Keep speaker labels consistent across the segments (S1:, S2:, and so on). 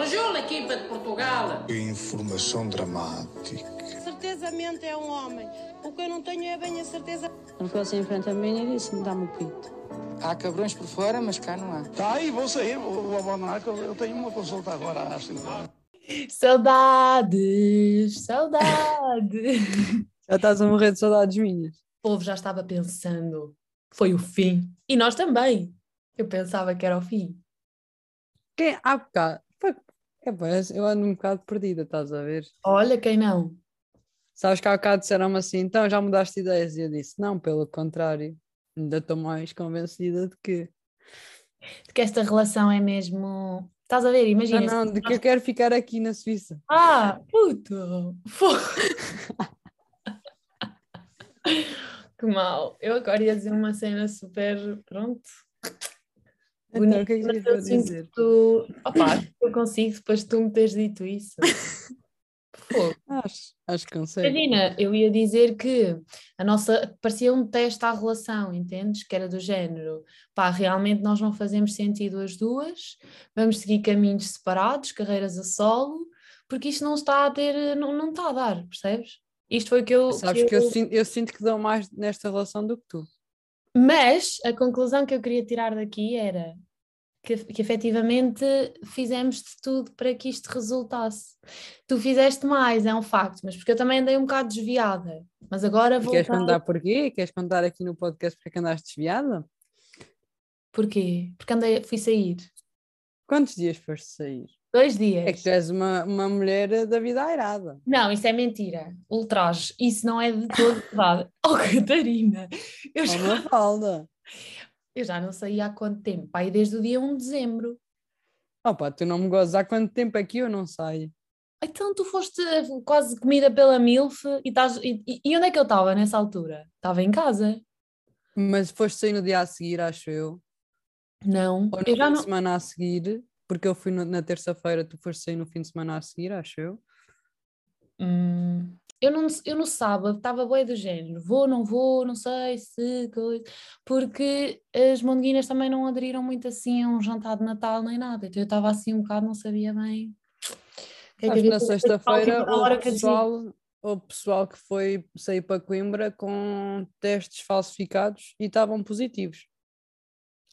S1: Bonjour, equipa de Portugal.
S2: Informação dramática.
S3: Certezamente é um homem. O que eu não tenho é bem a certeza.
S4: Ele foi assim em frente a mim e disse-me: dá-me o pito.
S5: Há cabrões por fora, mas cá não há.
S6: Tá aí, vou sair, vou, vou abandonar, que eu, eu tenho uma consulta agora às 5 horas.
S7: Saudades, saudades.
S4: Já estás a morrer de saudades minhas.
S7: O povo já estava pensando que foi o fim. E nós também. Eu pensava que era o fim.
S4: Quem? Há bocado. É, pois, eu ando um bocado perdida, estás a ver?
S7: Olha quem não.
S4: Sabes que há bocado disseram-me assim, então já mudaste de ideias? E eu disse, não, pelo contrário, ainda estou mais convencida de que.
S7: De que esta relação é mesmo. Estás a ver?
S4: Não,
S7: Imagina.
S4: não, de que eu quero ficar aqui na Suíça.
S7: Ah, puto! Que mal. Eu agora ia dizer uma cena super. Pronto.
S4: Então, o que é que
S7: mas eu
S4: dizer?
S7: que tu. Opa, eu consigo depois de tu me teres dito isso. Fogo.
S4: Acho, acho que consegue.
S7: Imagina, eu ia dizer que a nossa parecia um teste à relação, entendes? Que era do género, pá, realmente nós não fazemos sentido as duas, vamos seguir caminhos separados, carreiras a solo, porque isto não está a ter, não, não está a dar, percebes? Isto foi o que eu.
S4: Sabes que eu sinto, eu sinto que dou mais nesta relação do que tu.
S7: Mas a conclusão que eu queria tirar daqui era que, que efetivamente fizemos de tudo para que isto resultasse. Tu fizeste mais, é um facto, mas porque eu também andei um bocado desviada. Mas agora vou.
S4: queres contar porquê? Queres contar aqui no podcast porque é andaste desviada?
S7: Porquê? Porque andei, fui sair.
S4: Quantos dias foste sair?
S7: Dois dias.
S4: É que tu és uma, uma mulher da vida airada.
S7: Não, isso é mentira. Ultraje. Isso não é de todo verdade. Oh, Catarina! Eu
S4: É
S7: já,
S4: uma falda.
S7: eu já não saí há quanto tempo? Pai, desde o dia 1 de dezembro.
S4: Opa, tu não me gozas há quanto tempo é que eu não saio?
S7: Então tu foste quase comida pela MILF e, estás, e, e- onde é que eu estava nessa altura? Estava em casa.
S4: Mas foste sair no dia a seguir, acho eu.
S7: Não,
S4: Ou no
S7: eu já não.
S4: semana a seguir, porque eu fui no- na terça-feira, tu foste sair no fim de semana a seguir, acho eu.
S7: Hum, eu não, eu no sábado estava bué do género, vou, não vou, não sei se coisa, porque as monguinas também não aderiram muito assim a um jantar de Natal nem nada, então eu estava assim um bocado, não sabia bem. o que é que
S4: que na sexta-feira
S7: dizia,
S4: pessoal, houve pessoal que foi sair para Coimbra com testes falsificados e estavam positivos.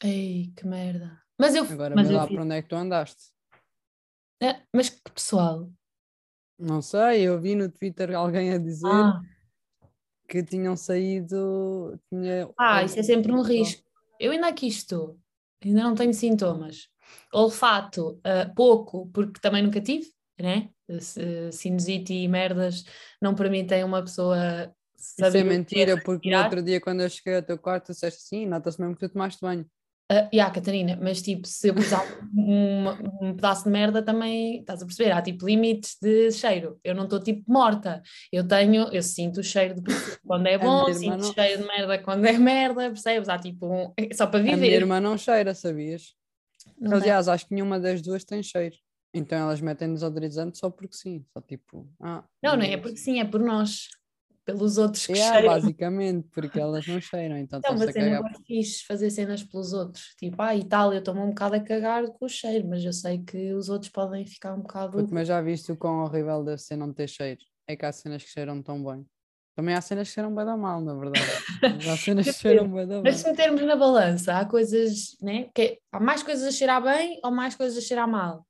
S7: Ei, que merda. Mas eu,
S4: Agora
S7: mas
S4: vê
S7: eu
S4: lá
S7: fiz-
S4: para onde é que tu andaste.
S7: Ah, mas que pessoal?
S4: Não sei, eu vi no Twitter alguém a dizer
S7: Ah,
S4: que tinham saído. Tinha,
S7: ah, isso é sempre um risco. Eu ainda aqui estou, ainda não tenho sintomas. Olfato, ah, pouco, porque também nunca tive, né? Sinusite e merdas não permitem uma pessoa
S4: Isso é
S7: saber que
S4: mentira, porque no outro dia, quando eu cheguei ao teu quarto, tu disseste assim: nota-se mesmo que tu tomaste banho.
S7: Ah, yeah, Catarina, mas tipo, se eu pisar um, um pedaço de merda também, estás a perceber? Há tipo limites de cheiro. Eu não estou tipo morta. Eu tenho, eu sinto o cheiro de quando é bom, sinto
S4: não-
S7: cheiro de merda quando é merda, percebes? Há tipo um, é só para
S4: A minha
S7: viver.
S4: irmã não cheira, sabias?
S7: Não é?
S4: Aliás, acho que nenhuma das duas tem cheiro. Então elas metem desodorizante só porque sim. Só tipo, ah.
S7: Não, não é
S4: beleza.
S7: porque sim, é por nós, pelos outros que
S4: É,
S7: cheiram.
S4: basicamente, porque elas não cheiram, então estão-se
S7: mas
S4: a
S7: não
S4: cagar.
S7: gosto fixe fazer cenas pelos outros. Tipo, ah, e tal, eu estou-me um bocado a cagar com o cheiro, mas eu sei que os outros podem ficar um bocado.
S4: Puto, mas já viste o quão horrível deve ser não ter cheiro? É que há cenas que cheiram tão bem. Também há cenas que cheiram bem da mal, na verdade. Mas há cenas que cheiram bem da mal.
S7: Mas se metermos na balança, há coisas, né? Que há mais coisas a cheirar bem ou mais coisas a cheirar mal?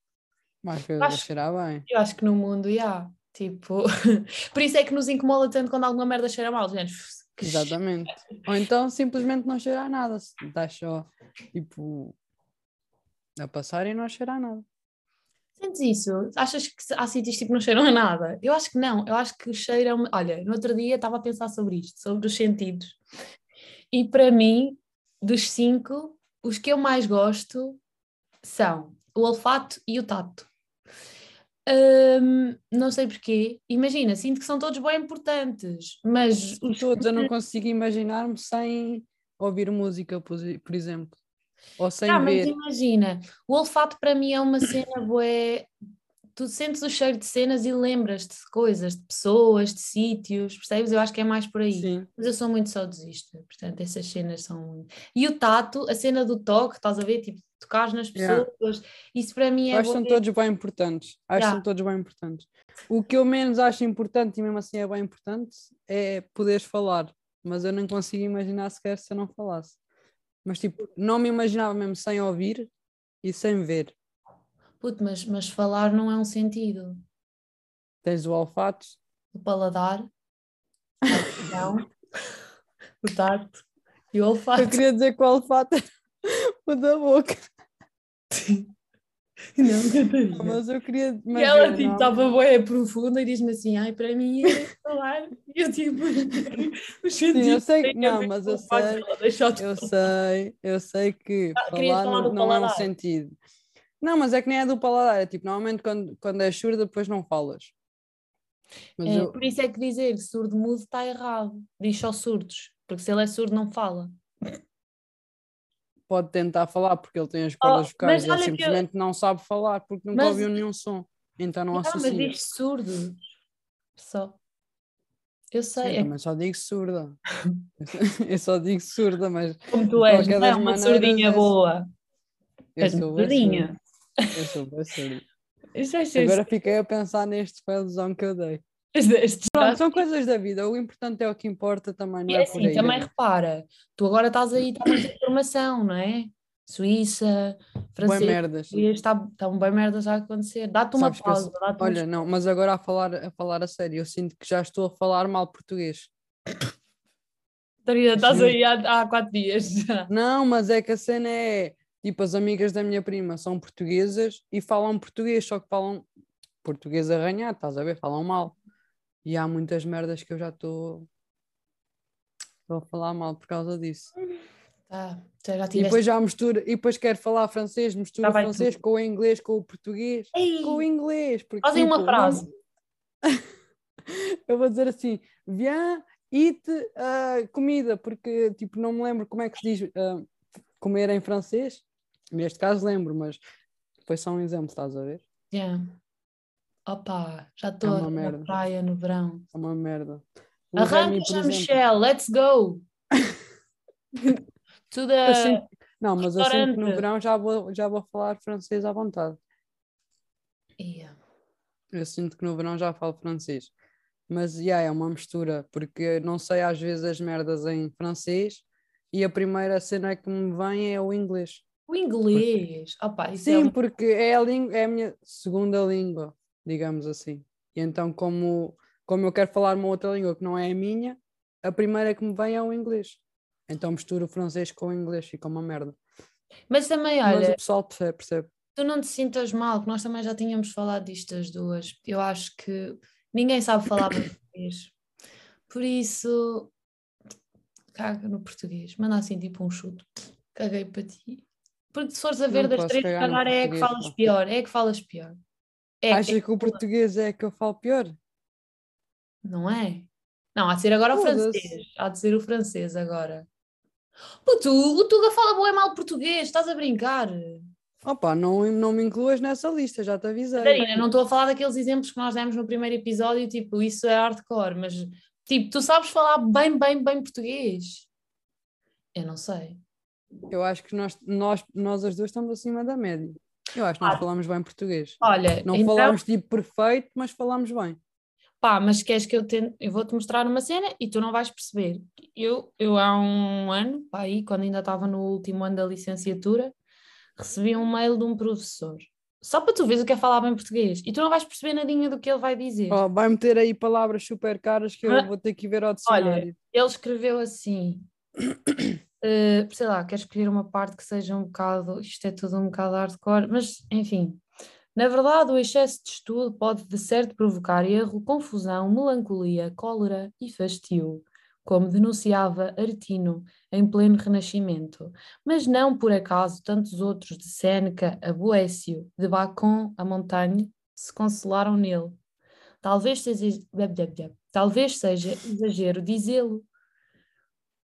S4: Mais coisas a
S7: acho-
S4: cheirar bem.
S7: Eu acho que no mundo há. Tipo, por isso é que nos incomoda tanto quando alguma merda cheira mal. Gente,
S4: Exatamente. Ou então simplesmente não cheirar a nada. Estás só, tipo, a passar e não a cheirar a nada.
S7: Sentes isso? Achas que há sítios tipo que não cheiram a nada? Eu acho que não. Eu acho que cheiram. Olha, no outro dia estava a pensar sobre isto, sobre os sentidos. E para mim, dos cinco, os que eu mais gosto são o olfato e o tato. Hum, não sei porquê. Imagina, sinto que são todos bem importantes, mas os
S4: Todos, eu não consigo imaginar-me sem ouvir música, por exemplo. Ou sem
S7: Ah, mas
S4: ver.
S7: imagina, o olfato para mim é uma cena bué. Tu sentes o cheiro de cenas e lembras-te de coisas, de pessoas, de sítios, percebes? Eu acho que é mais por aí.
S4: Sim.
S7: Mas eu sou muito saudosista, portanto, essas cenas são. E o tato, a cena do toque, estás a ver? Tipo, tocar nas
S4: Yeah.
S7: pessoas, isso para mim é.
S4: Acho que são todos bem importantes. Acho que
S7: Yeah.
S4: são todos bem importantes. O que eu menos acho importante, e mesmo assim é bem importante, é poderes falar. Mas eu não consigo imaginar sequer se eu não falasse. Mas tipo, não me imaginava mesmo sem ouvir e sem ver.
S7: Puto, mas, mas falar não é um sentido.
S4: Tens o olfato,
S7: O paladar, a visão, o tato e o olfato.
S4: eu queria dizer que o olfato o da boca,
S7: Não, Catarina.
S4: mas eu queria.
S7: E
S4: mas
S7: ela
S4: eu
S7: tipo
S4: não.
S7: estava boa profunda e diz-me assim, ai, para mim é falar. E eu tipo, os
S4: Sim, eu sei,
S7: a
S4: não, mas eu
S7: o
S4: sei,
S7: ela
S4: eu sei, eu sei que
S7: Ah,
S4: falar não, não é um sentido. Não, mas é que nem é do paladar, é tipo, normalmente quando, quando és surda depois não falas. Mas
S7: É,
S4: eu,
S7: Por isso é que dizer surdo mudo está errado. Diz só surdos, porque se ele é surdo não fala.
S4: pode tentar falar porque ele tem as cordas
S7: Oh,
S4: vocais
S7: mas
S4: e ele
S7: que eu-
S4: simplesmente não sabe falar porque nunca
S7: Mas-
S4: ouviu nenhum som. Então não
S7: Não, mas
S4: associa.
S7: diz surdos. Só. Eu sei,
S4: Eu
S7: é
S4: também só digo surda. eu só digo surda, mas
S7: como tu és, não é uma surdinha
S4: é-
S7: boa.
S4: eu
S7: És surdinha.
S4: Eu sou bem
S7: é
S4: Agora fiquei a pensar neste failzão que eu dei. Pronto, são coisas da vida. O importante é o que importa também, não é,
S7: é assim,
S4: aí.
S7: também repara, tu agora estás aí, está muita informação, não é? Suíça, francês,
S4: merdas.
S7: está, está um bem merdas a acontecer. Dá-te uma
S4: Sabes eu
S7: pausa, um
S4: Olha, não, mas agora a falar, a falar a sério, eu sinto que já estou a falar mal português.
S7: Estás aí há, há quatro dias.
S4: Não, mas é que a cena é tipo as amigas da minha prima são portuguesas e falam português, só que falam português arranhado, estás a ver? Falam mal. E há muitas merdas que eu já estou estou a falar mal por causa disso.
S7: Tá, já
S4: E
S7: tiveste.
S4: depois já mistura, e depois quero falar francês, mistura
S7: vai
S4: francês com o inglês, com o português,
S7: Ei,
S4: com o inglês. Porque,
S7: fazem uma
S4: tipo,
S7: frase.
S4: não- eu vou dizer assim, viens, eat ah, comida, porque tipo, não me lembro como é que se diz ah, comer em francês. Neste caso lembro, mas depois só um exemplo, estás a ver?
S7: Yeah. Opa, já estou
S4: uma
S7: na praia no verão.
S4: É uma merda. O
S7: Arranca,
S4: Remy, por exemplo,
S7: Michelle, let's go! to the...
S4: sinto- não, mas eu sinto que no verão já vou, já vou falar francês à vontade.
S7: Yeah.
S4: Eu sinto que no verão já falo francês. Mas yeah, é uma mistura, porque não sei às vezes as merdas em francês e a primeira cena que me vem é o inglês.
S7: O inglês, opa, isso é
S4: Sim,
S7: um-
S4: porque é a, língua, é a minha segunda língua, digamos assim. E então, como, como eu quero falar uma outra língua que não é a minha, a primeira que me vem é o inglês. Então misturo o francês com o inglês, fica uma merda.
S7: Mas também,
S4: Mas
S7: olha,
S4: o pessoal percebe, percebe.
S7: tu não te sintas mal, que nós também já tínhamos falado disto as duas. Eu acho que ninguém sabe falar português. Por isso, caga no português. Manda assim tipo um chute. Caguei para ti. Porque se fores a ver
S4: Não
S7: das três,
S4: no
S7: cagar é a que falas pior. É a que falas pior. É,
S4: Achas
S7: é-
S4: que o português é que eu falo pior?
S7: Não é? Não, há de ser agora o
S4: Foda-se.
S7: francês. Há de ser o francês agora. Puto, o Tuga fala boa mal português, estás a brincar.
S4: Opa, não, não me incluas nessa lista, já te avisei.
S7: Catarina, não estou a falar daqueles exemplos que nós demos no primeiro episódio, tipo, isso é hardcore, mas tipo, tu sabes falar bem, bem, bem português. Eu não sei.
S4: Eu acho que nós, nós, nós as duas estamos acima da média. Eu acho que nós
S7: Ah.
S4: falamos bem português.
S7: Olha,
S4: Não
S7: então,
S4: falamos tipo perfeito, mas falamos bem.
S7: pá, mas queres que eu tente, eu vou-te mostrar uma cena e tu não vais perceber. Eu, eu há um ano, pá, aí, quando ainda estava no último ano da licenciatura, recebi um mail de um professor. Só para tu veres o que é falar bem português. E tu não vais perceber nadinha do que ele vai dizer.
S4: Oh, vai meter aí palavras super caras que eu
S7: Ah.
S4: vou ter que ver ao dicionário.
S7: Ele escreveu assim: eh, sei lá, quero escolher uma parte que seja um bocado, isto é tudo um bocado hardcore, mas enfim. Na verdade, o excesso de estudo pode de certo provocar erro, confusão, melancolia, cólera e fastio, como denunciava Artino em pleno Renascimento. Mas não por acaso tantos outros de Sêneca a Boécio, de Bacon a Montagne, se consolaram nele. Talvez seja, talvez seja exagero dizê-lo,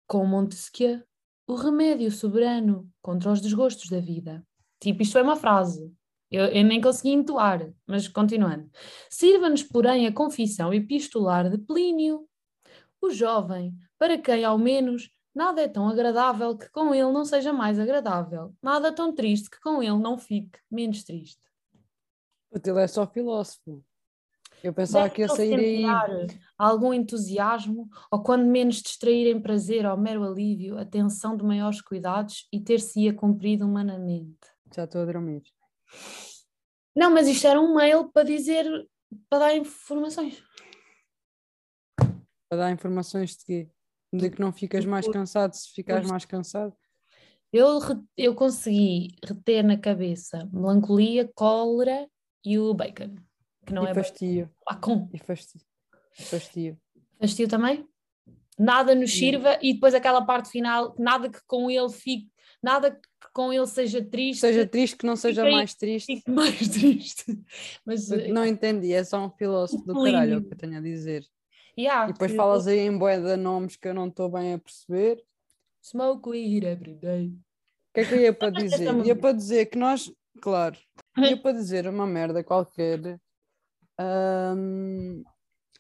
S7: com Montesquieu, o remédio soberano contra os desgostos da vida. Tipo, isto é uma frase. Eu, eu nem consegui entoar, mas continuando. Sirva-nos, porém, a confissão epistolar de Plínio, o jovem, para quem, ao menos, nada é tão agradável que com ele não seja mais agradável, nada tão triste que com ele não fique menos triste.
S4: Ele é só filósofo. Eu pensava que ia sair aí.
S7: algum entusiasmo, ou quando menos distrair em prazer ou mero alívio, a tensão de maiores cuidados e ter-se-ia cumprido humanamente.
S4: Já estou a dormir.
S7: Não, mas isto era um mail para dizer, para dar informações.
S4: Para dar informações de quê? De que não ficas mais cansado se ficares mais cansado.
S7: Eu, eu consegui reter na cabeça melancolia, cólera e o bacon, que não
S4: e
S7: é bacon.
S4: fastio.
S7: Ah, com
S4: E fastio. Fastio.
S7: fastio também? Nada nos sirva e depois aquela parte final, nada que com ele fique, nada que com ele seja triste,
S4: Seja triste que não seja
S7: Fiquei-
S4: mais triste.
S7: fique mais triste. Mas, eh,
S4: Não entendi, é só um filósofo do caralho, é o que eu tenho a dizer.
S7: yeah,
S4: E depois
S7: que-
S4: falas aí em de nomes que eu não estou bem a perceber.
S7: Smoke weed every day.
S4: O que é que eu ia para dizer? Ia para dizer que nós, claro, ia para dizer uma merda qualquer. Ahm,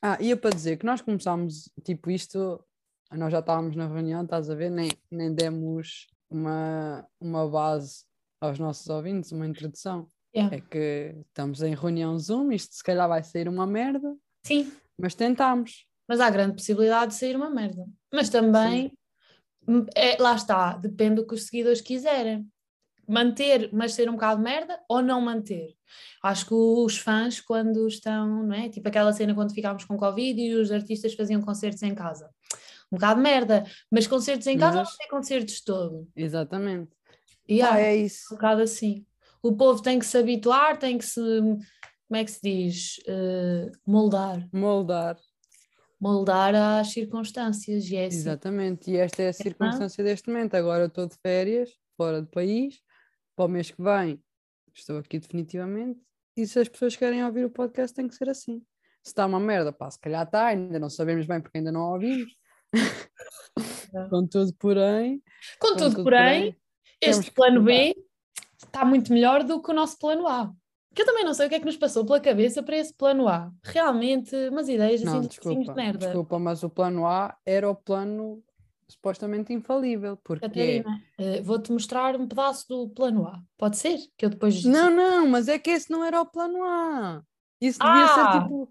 S4: Ah, ia para dizer que nós começámos, tipo, isto, nós já estávamos na reunião, estás a ver? Nem, nem demos uma, uma base aos nossos ouvintes, uma introdução.
S7: Yeah.
S4: É que estamos em reunião Zoom, isto se calhar vai sair uma merda,
S7: Sim,
S4: mas tentámos.
S7: mas há grande possibilidade de sair uma merda. Mas também, é, lá está, depende do que os seguidores quiserem. Manter, mas ser um bocado merda ou não manter. Acho que os fãs, quando estão, não é? Tipo aquela cena quando ficámos com Covid e os artistas faziam concertos em casa. Um bocado merda, mas concertos em casa
S4: Mas-
S7: não tem concertos todo.
S4: Exatamente.
S7: E
S4: Ah,
S7: há
S4: é
S7: um
S4: isso.
S7: bocado assim. O povo tem que se habituar, tem que se, como é que se diz? Eh, moldar.
S4: Moldar.
S7: Moldar às circunstâncias. E é assim.
S4: Exatamente, e esta é a circunstância deste momento. Agora eu estou de férias, fora do país, para o mês que vem estou aqui definitivamente. E se as pessoas querem ouvir o podcast, tem que ser assim. Se está uma merda, pá, se calhar está, ainda não sabemos bem porque ainda não ouvimos. Contudo, porém,
S7: Contudo,
S4: contudo,
S7: porém,
S4: temos
S7: este plano. B está muito melhor do que o nosso plano A. Que eu também não sei o que é que nos passou pela cabeça para esse plano A. Realmente, umas ideias assim
S4: não,
S7: de focinhos
S4: desculpa,
S7: de merda.
S4: desculpa, mas o plano A era o plano supostamente infalível, porque é-
S7: Catarina, eh, vou-te mostrar um pedaço do plano A. Pode ser? Que eu depois.
S4: Não, não, mas é que esse não era o plano A. Isso devia
S7: Ah!
S4: ser tipo.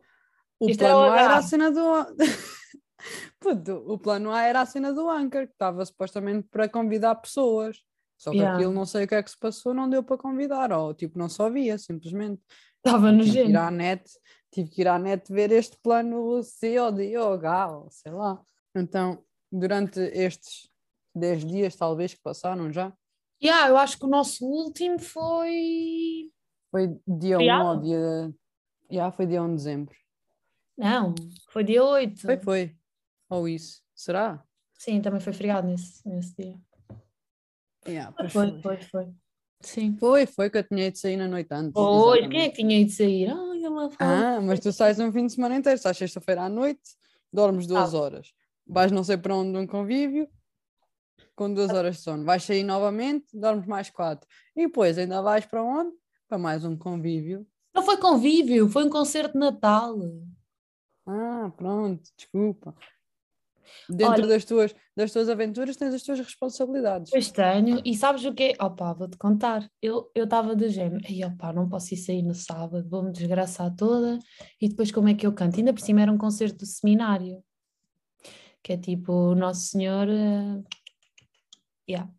S4: O
S7: era
S4: plano
S7: o
S4: A era a cena do. Puto, o plano A era a cena do Anchor, que estava supostamente para convidar pessoas. Só que
S7: Yeah.
S4: aquilo não sei o que é que se passou, não deu para convidar, ou tipo, não só via, simplesmente.
S7: Estava
S4: Tive ir
S7: nojento.
S4: à net, tive que ir à net ver este plano C ou D ou H, ou sei lá. Então, durante estes 10 dias, talvez, que passaram já,
S7: Yeah, eu acho que o nosso último foi.
S4: foi dia 1
S7: Feriado?
S4: ou dia. Já, foi dia 1 de dezembro.
S7: Não, foi dia 8.
S4: Foi, foi. Ou isso. Será?
S7: Sim, também foi feriado nesse, nesse dia.
S4: Yeah,
S7: Foi,
S4: foi.
S7: foi, foi. Sim.
S4: Foi, foi que eu tinha ido sair na noite antes.
S7: Foi,
S4: exatamente.
S7: quem é que tinha ido sair? Fala.
S4: Ah, mas tu sais um fim de semana inteiro, sais sexta-feira à noite, dormes duas
S7: Ah.
S4: horas, vais não sei para onde num convívio, com duas horas de sono, vais sair novamente, dormes mais quatro, e depois ainda vais para onde? Para mais um convívio.
S7: Não foi convívio, foi um concerto de Natal.
S4: Ah, pronto, desculpa. Dentro
S7: Olha-
S4: das, tuas, das tuas aventuras tens as tuas responsabilidades.
S7: Pois tenho, e sabes o quê? Opá, vou-te contar. Eu estava de género, ei opá, não posso ir sair no sábado, vou-me desgraçar toda. E depois como é que eu canto? Ainda por cima era um concerto do seminário, que é tipo o Nosso Senhor. eh, yeah.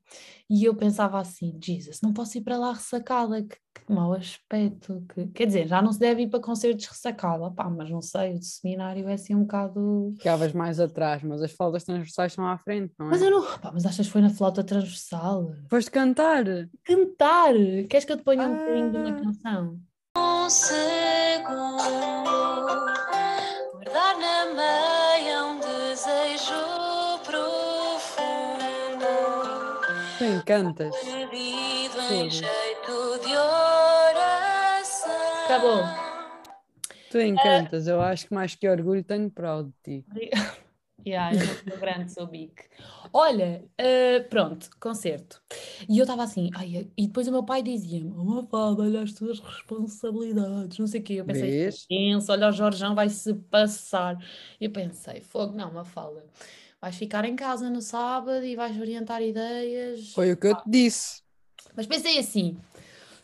S7: E eu pensava assim, Jesus, não posso ir para lá ressacada, que, que mau aspecto. Que... Quer dizer, já não se deve ir para concertos ressacada, opá, mas não sei, o seminário é assim um bocado.
S4: Ficavas mais atrás, mas as faldas transversais estão à frente, não é?
S7: Mas eu não. opá, mas achas que foi na flauta transversal?
S4: Foste cantar.
S7: cantar. Queres que eu te ponha um bocadinho de uma
S4: Ah.
S7: canção?
S8: Guardar Oração.
S7: Acabou.
S4: Tu encantas. Eu acho que mais que orgulho tenho proud de ti.
S7: Yeah, eu grande, sou big. Olha, eh, pronto, concerto. E eu estava assim, ai, e depois o meu pai dizia-me: Oh, Mafalda, olha as tuas responsabilidades, não sei o quê. Eu pensei,
S4: Vês?
S7: penso, olha, o Jorjão vai se passar. E eu pensei, fogo, não, Mafalda, vais ficar em casa no sábado e vais orientar ideias.
S4: Foi o que eu te disse.
S7: Mas pensei assim,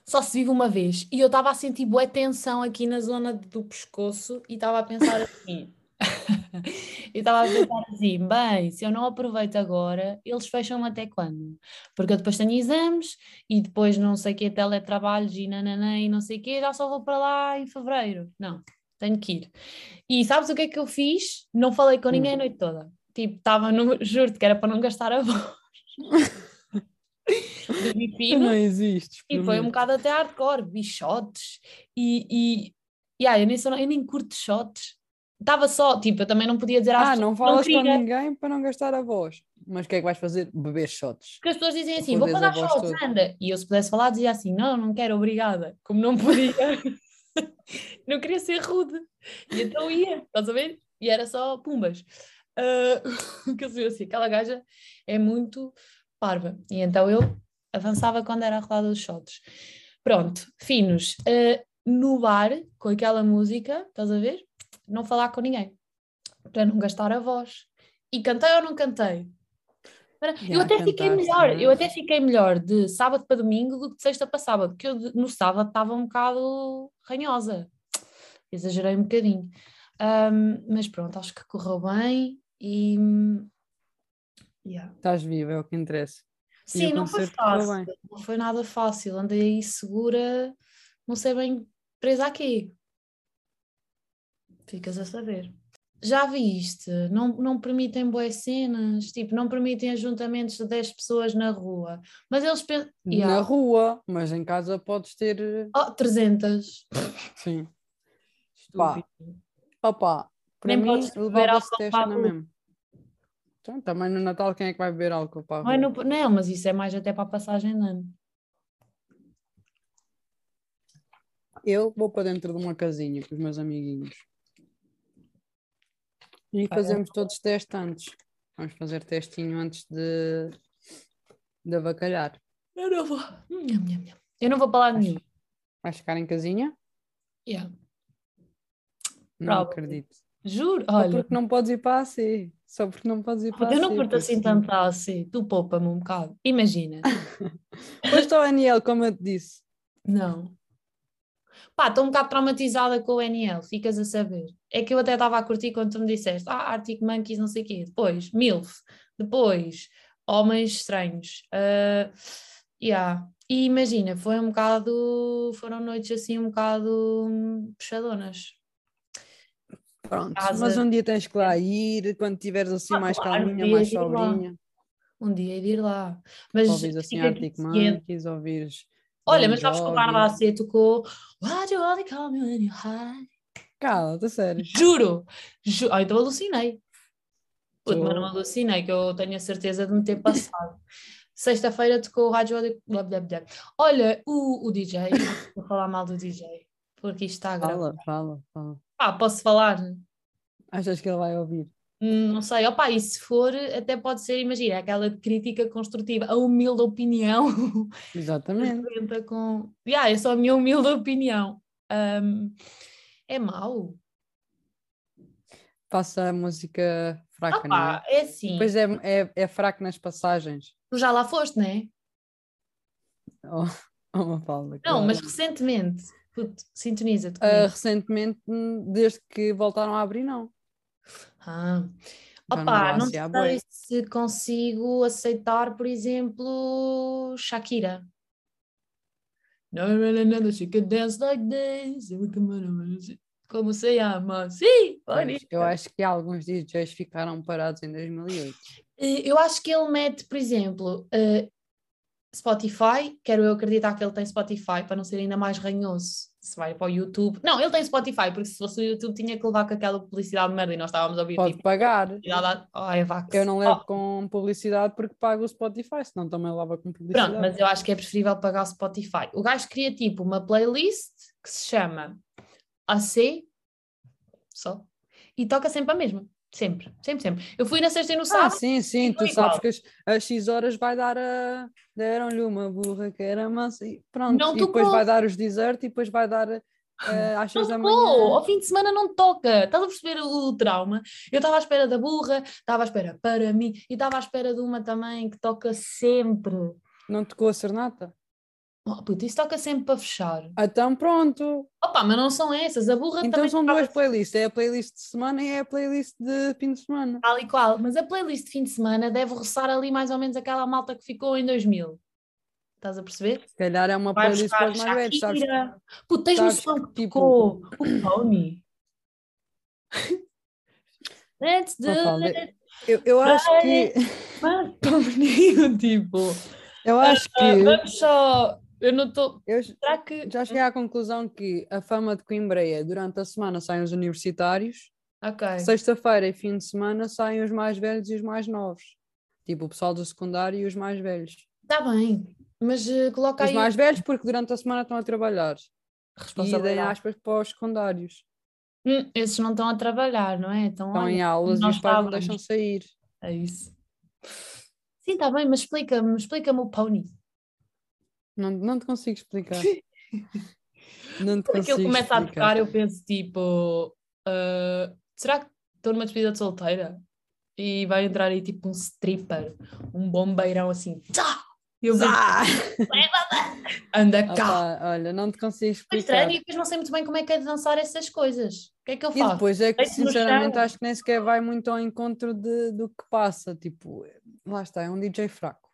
S7: só se vive uma vez. E eu estava a sentir boa tensão aqui na zona do pescoço e estava a pensar assim. eu estava a pensar assim, bem, se eu não aproveito agora, eles fecham até quando? Porque eu depois tenho exames e depois não sei o que, teletrabalhos e nananã e não sei o que, já só vou para lá em fevereiro. Não, tenho que ir. E sabes o que é que eu fiz? Não falei com ninguém a noite toda. Tipo, estava no. Juro-te que era para não gastar a voz. Fino.
S4: não existes.
S7: E foi um bocado até hardcore, vi shots e, e, e ah, eu, nem sou, eu nem curto shots. Estava só, tipo, eu também não podia dizer às
S4: Ah,
S7: pessoas
S4: não falas com
S7: queria,
S4: ninguém para não gastar a voz. Mas o que é que vais fazer? Beber shots.
S7: Porque as pessoas dizem assim, vou pagar shots,
S4: toda.
S7: anda. E eu se pudesse falar dizia assim, não, não quero, obrigada. Como não podia, não queria ser rude. E então ia, estás a ver? E era só pumbas. Ah, que eu assim, aquela gaja é muito parva. E então eu avançava quando era a rodada dos shots. Pronto, finos. Ah, no bar, com aquela música, estás a ver? Não falar com ninguém. Para não gastar a voz. E cantei ou não cantei? Para- eu até fiquei melhor,
S4: é?
S7: eu até fiquei melhor de sábado para domingo do que de sexta para sábado, porque eu no sábado estava um bocado ranhosa. Exagerei um bocadinho. Ahm, mas pronto, acho que correu bem e. yeah.
S4: Estás viva, é o que interessa.
S7: Sim, não foi fácil. Não foi nada fácil. Andei aí segura, não sei bem presa aqui. Ficas a saber. Já viste? Não, não permitem boas cenas, tipo, não permitem ajuntamentos de 10 pessoas na rua. Mas eles pensam.
S4: Na rua, mas em casa podes ter. eh,
S7: Oh, 300.
S4: Sim. Pá,
S7: Estúpido.
S4: Opa, para
S7: Nem
S4: mim levava-se
S7: álcool
S4: testa na
S7: rua.
S4: mesma. Então, também no Natal quem é que vai beber álcool para a
S7: Não, é não, mas isso é mais até para a passagem de ano.
S4: Eu vou para dentro de uma casinha com os meus amiguinhos. E fazemos todos teste antes. Vamos fazer testinho antes de, de avacalhar.
S7: Eu não vou. Hum. Eu não vou para lado nenhum.
S4: Vais ficar em casinha?
S7: Yeah.
S4: Não acredito.
S7: Juro,
S4: Só
S7: olha.
S4: porque não podes ir para a C. Só porque não podes ir para a
S7: Eu
S4: C.
S7: não curto assim tanto a assim, tu poupa-me um bocado. Imagina.
S4: Pois está o Aniel, como eu te disse.
S7: Não. Pá, estou um bocado traumatizada com o NL, ficas a saber. É que eu até estava a curtir quando tu me disseste, ah, Arctic Monkeys, não sei o quê. Depois, MILF. Depois, Homens Estranhos. Ah, yeah. E imagina, foi um bocado, foram noites assim um bocado puxadonas.
S4: Pronto,
S7: Casa-
S4: mas um dia tens que lá ir, quando tiveres assim
S7: Ah,
S4: mais
S7: claro,
S4: calminha,
S7: um
S4: mais
S7: lá.
S4: sobrinha.
S7: Um dia ir lá. Mas
S4: Ouvires assim Arctic
S7: consciente.
S4: Monkeys, ouvires.
S7: Olha, mas o
S4: Jovi.
S7: Carla AC tocou Why do you only call me when you're high?
S4: Cala-te, a sério.
S7: Juro! Ju ah, então alucinei. Puto, mas não alucinei, que eu tenho a certeza de me ter passado. Sexta-feira tocou o rádio. blá, blá, blá. Olha, o, o DJ, vou falar mal do DJ, porque isto está a gravar.
S4: Fala, fala, fala.
S7: Ah, posso falar?
S4: Achas que ele vai ouvir?
S7: Hum, Não sei, opa, e se for, até pode ser, imagina, aquela crítica construtiva, a humilde opinião.
S4: Exatamente.
S7: Com. Yeah, é só a minha humilde opinião. Ahm, é mau.
S4: Faça a música fraca, não é?
S7: É assim.
S4: Depois é, é, é fraco nas passagens.
S7: Tu já lá foste, não é?
S4: Oh, oh,
S7: Não,
S4: claro.
S7: mas recentemente. Sintoniza-te comigo.
S4: recentemente, desde que voltaram a abrir, não.
S7: Ah.
S4: Já não
S7: Opa, não
S4: à
S7: sei
S4: bué.
S7: se consigo aceitar, por exemplo, Shakira. No, she could dance like this. Como se chama? Sim, bonita.
S4: eu acho que alguns DJs ficaram parados em 2008.
S7: Eh, Eu acho que ele mete, por exemplo, eh, Spotify, quero eu acreditar que ele tem Spotify para não ser ainda mais ranhoso. Se vai para o YouTube. Não, ele tem Spotify, porque se fosse o YouTube tinha que levar com aquela publicidade de merda e nós estávamos a ouvir
S4: Pode
S7: tipo,
S4: pagar.
S7: publicidade. Ai, que
S4: Eu não levo com publicidade porque pago o Spotify, senão também leva com publicidade.
S7: Pronto, mas eu acho que é preferível pagar o Spotify. O gajo cria tipo uma playlist que se chama AC, só, e toca sempre a mesma. Sempre, sempre, sempre. Eu fui na sexta e no
S4: Ah,
S7: sábado.
S4: sim, sim, tu
S7: foi
S4: sabes
S7: igual.
S4: que as, as X horas vai dar a. Deram-lhe uma burra que era mansa e pronto.
S7: Não
S4: e depois vai dar os desertos e depois vai dar eh, às
S7: Não
S4: 6 da
S7: tocou, ao fim de semana não toca. Estás a perceber o, o trauma? Eu estava à espera da burra, estava à espera para mim e estava à espera de uma também que toca sempre.
S4: Não tocou a Cernata?
S7: Oh, puto, isso toca sempre para fechar.
S4: Então pronto.
S7: Opa, mas não são essas. A burra
S4: Então
S7: também
S4: são
S7: tocava
S4: duas playlists. É a playlist de semana e é a playlist de fim de semana.
S7: tal e qual. Mas a playlist de fim de semana deve roçar ali mais ou menos aquela malta que ficou em 2000. Estás a perceber?
S4: Se calhar é uma
S7: Vai
S4: playlist para os mais velhos, sabes?
S7: Shakira. Puto, tens
S4: sabes
S7: noção que
S4: tipo-
S7: tocou o Pony? Let's do it.
S4: Eu, eu acho que.
S7: Mas, Pony, tipo...
S4: Eu acho
S7: ah,
S4: que.
S7: Vamos só... Eu não estou... Será que...
S4: já cheguei à conclusão que a fama de Coimbra durante a semana saem os universitários, sexta-feira e fim de semana saem os mais velhos e os mais novos. Tipo o pessoal do secundário e os mais velhos.
S7: Está bem. Mas eh, coloca
S4: Os
S7: aí
S4: mais velhos porque durante a semana estão a trabalhar. E
S7: responsabilidade.
S4: deem aspas para os secundários.
S7: Hum, esses não estão a trabalhar, não é?
S4: Estão
S7: olha,
S4: em aulas e os pais não deixam sair.
S7: É isso. Sim, está bem, mas explica-me, explica-me o Pony.
S4: Não, não te consigo explicar. Não te
S7: Porque
S4: consigo
S7: ele começa a tocar, eu penso tipo, ah, será que estou numa despedida de solteira? E vai entrar aí tipo um stripper, um bombeirão assim, tchá! E eu anda cá!
S4: pá, olha, não te consigo
S7: É
S4: explicar.
S7: estranho e depois não sei muito bem como é que é de dançar essas coisas. O que é que eu
S4: E
S7: faço?
S4: depois é que, sinceramente, acho que nem sequer vai muito ao encontro de, do que passa. Tipo, lá está, é um DJ fraco.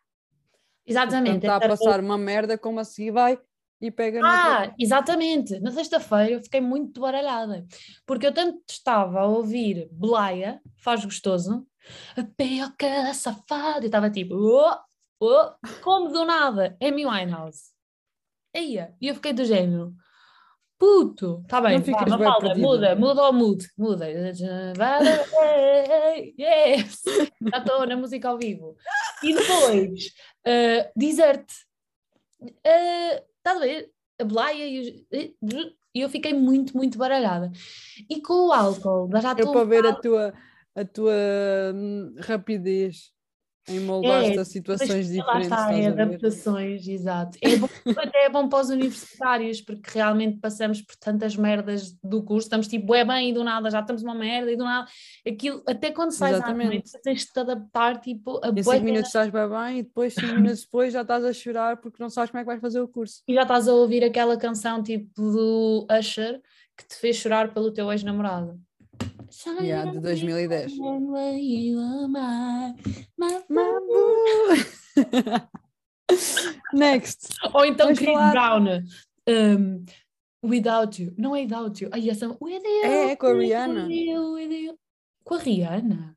S7: Exatamente.
S4: está a
S7: então-
S4: passar uma merda, como assim vai e pega
S7: Ah, exatamente. Na sexta-feira eu fiquei muito baralhada, porque eu tanto estava a ouvir Blaia, faz gostoso, a peoca safada, e estava tipo, oh, oh, como do nada, Amy Winehouse. Eia, e eu fiquei do género, puto, está bem,
S4: bué
S7: Mafalda, muda, muda o mood, muda. Yes, já estou na música ao vivo. E depois, uh, Desert. Uh, Estás a ver? A Blaia e os... E eu fiquei muito, muito baralhada. E com o álcool, já
S4: Eu
S7: estou
S4: para ver a tua, a tua hum, rapidez em moldar-te
S7: É,
S4: a situações
S7: Lá
S4: diferentes.
S7: está, é adaptações, exato. É bom, até é bom para os universitários, porque realmente passamos por tantas merdas do curso, estamos tipo, é bem, e do nada já estamos uma merda, e do nada, aquilo, até quando sais à
S4: Exatamente.
S7: noite, tens de te adaptar, tipo, a
S4: Em
S7: bué
S4: 5
S7: cenas
S4: minutos estás bem bem e depois 5 minutos depois já estás a chorar porque não sabes como é que vais fazer o curso.
S7: E já estás a ouvir aquela canção tipo do Usher que te fez chorar pelo teu ex-namorado.
S4: Yeah, de 2010. Next.
S7: Ou então Chris
S4: falar-
S7: Brown. um, without You. Não é Without You. Ai, essa. With you,
S4: É, é com a
S7: with
S4: Rihanna.
S7: you, with you. Com a Rihanna?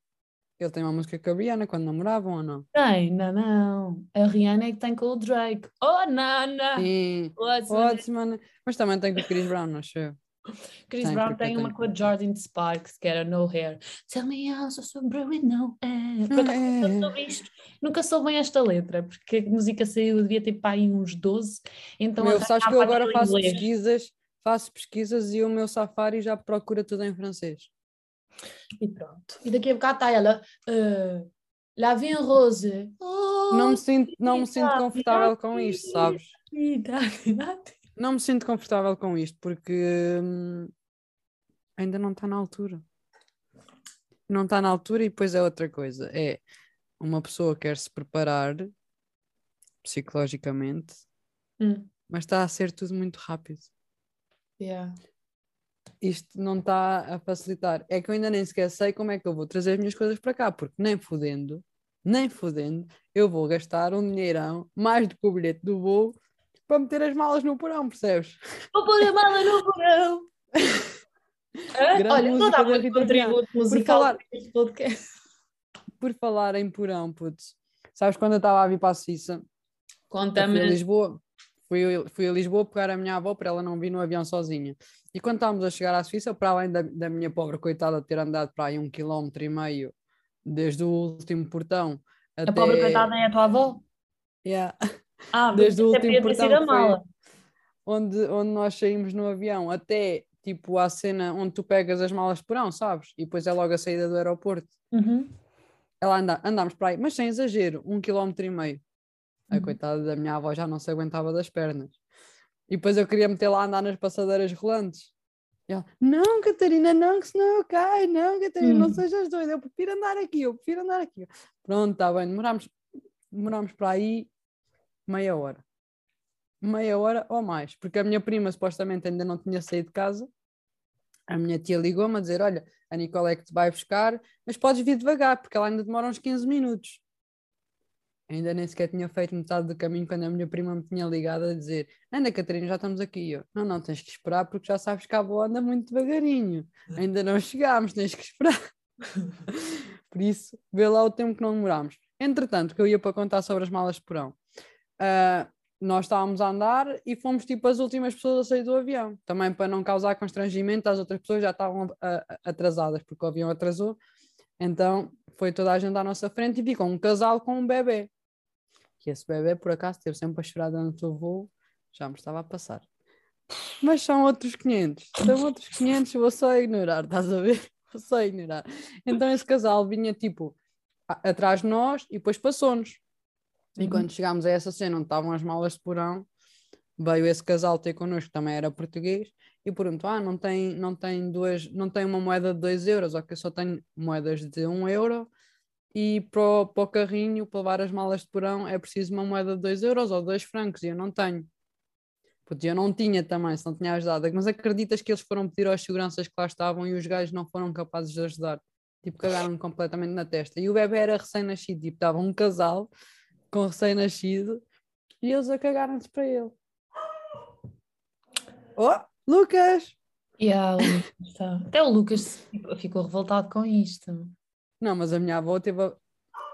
S4: Ele tem uma música com a Rihanna quando namoravam ou não?
S7: Tem, não, não. A Rihanna é que tem com o Drake. Oh, Nana!
S4: Sim.
S7: What's
S4: Pode, mano. Mas também tem com o Chris Brown, acho eu.
S7: Chris
S4: Tem,
S7: Brown
S4: porque
S7: tem
S4: eu
S7: uma com a Jordan Sparks, que era No Hair. Tell me how so sober with no hair. Por acaso,
S4: É.
S7: nunca soube isto. Nunca soube bem esta letra, porque a música saiu, devia ter para aí uns 12. Então
S4: meu, sabes que eu agora faço
S7: inglês.
S4: pesquisas, faço pesquisas e o meu Safari já procura tudo em francês.
S7: E pronto. E daqui a bocado está ela. Uh, La vie en rose. Oh,
S4: Não me sinto, não me sinto confortável com isto, sabes? Não me sinto confortável com isto porque hum, ainda não está na altura. Não está na altura e depois é outra coisa. É uma pessoa quer se preparar psicologicamente,
S7: Hum,
S4: mas está a ser tudo muito rápido.
S7: yeah.
S4: Isto não está a facilitar. É que eu ainda nem sequer sei como é que eu vou trazer as minhas coisas para cá, porque nem fodendo, nem fodendo, eu vou gastar um dinheirão, mais do que o bilhete do voo, para meter as malas no porão, percebes?
S7: Vou pôr a mala no porão.
S4: Grande
S7: Olha, estou a dar
S4: música da
S7: muito
S4: Rita
S7: contributo musical
S4: falar-
S7: neste podcast.
S4: Por falar em porão, putz, sabes quando eu estava a vir para a Suíça, eu fui a
S7: Conta-me.
S4: Lisboa, fui, fui a Lisboa pegar a minha avó para ela não vir no avião sozinha. E quando estávamos a chegar à Suíça, para além da, da minha pobre coitada ter andado para aí um quilómetro e meio desde o último portão até...
S7: A pobre coitada é a tua avó?
S4: Yeah.
S7: Ah,
S4: Desde o último portão
S7: a
S4: foi-
S7: mala.
S4: onde, onde nós saímos no avião até tipo à cena onde tu pegas as malas de porão, sabes? E depois é logo a saída do aeroporto.
S7: Uhum.
S4: Ela anda, andámos para aí, mas sem exagero, um quilómetro e meio. A
S7: Uhum.
S4: coitada da minha avó já não se aguentava das pernas. E depois eu queria meter lá a andar nas passadeiras rolantes. E ela, não, Catarina, não, que senão eu caio, não, Catarina, não
S7: Hum.
S4: sejas doida, eu prefiro andar aqui, eu prefiro andar aqui. Pronto, está bem, demorámos, demorámos para aí meia hora. Meia hora ou mais, porque a minha prima supostamente ainda não tinha saído de casa. A minha tia ligou-me a dizer: Olha, a Nicole é que te vai buscar, mas podes vir devagar, porque ela ainda demora uns 15 minutos. Ainda nem sequer tinha feito metade do caminho quando a minha prima me tinha ligado a dizer: Anda, Catarina, já estamos aqui. Eu, não, não, tens que esperar porque já sabes que a avó anda muito devagarinho. Ainda não chegámos, tens que esperar. Por isso, vê lá o tempo que não demorámos. Entretanto, que eu ia para contar sobre as malas de porão. Ah, nós estávamos a andar e fomos tipo as últimas pessoas a sair do avião. Também para não causar constrangimento, as outras pessoas já estavam ah, atrasadas, porque o avião atrasou. Então foi toda a gente à nossa frente e ficou um casal com um bebê. Que esse bebê, por acaso, esteve sempre a chorar durante o voo, já me estava a passar. Mas são outros 500, são outros 500, vou só ignorar, estás a ver? Vou só ignorar. Então esse casal vinha tipo atrás de nós e depois passou-nos. E
S7: Uhum.
S4: quando chegámos a essa cena onde estavam as malas de porão, veio esse casal ter connosco, que também era português, e perguntou: Ah, não tem, não tem duas, não tem uma moeda de 2 euros, eu só tenho moedas de 1 um euro, e para o, para o carrinho, para levar as malas de porão, é preciso uma moeda de 2 euros ou 2 francos, e eu não tenho. Porque eu não tinha também, se não tinha ajudado. Mas acreditas que eles foram pedir aos seguranças que lá estavam e os gajos não foram capazes de ajudar? Tipo, cagaram completamente na testa. E o bebê era recém-nascido, tipo, estava um casal com recém-nascido e eles a cagaram-se para ele. Oh, Lucas!
S7: E o Lucas, tá. Até o Lucas ficou- revoltado com isto.
S4: Não, mas a minha avó teve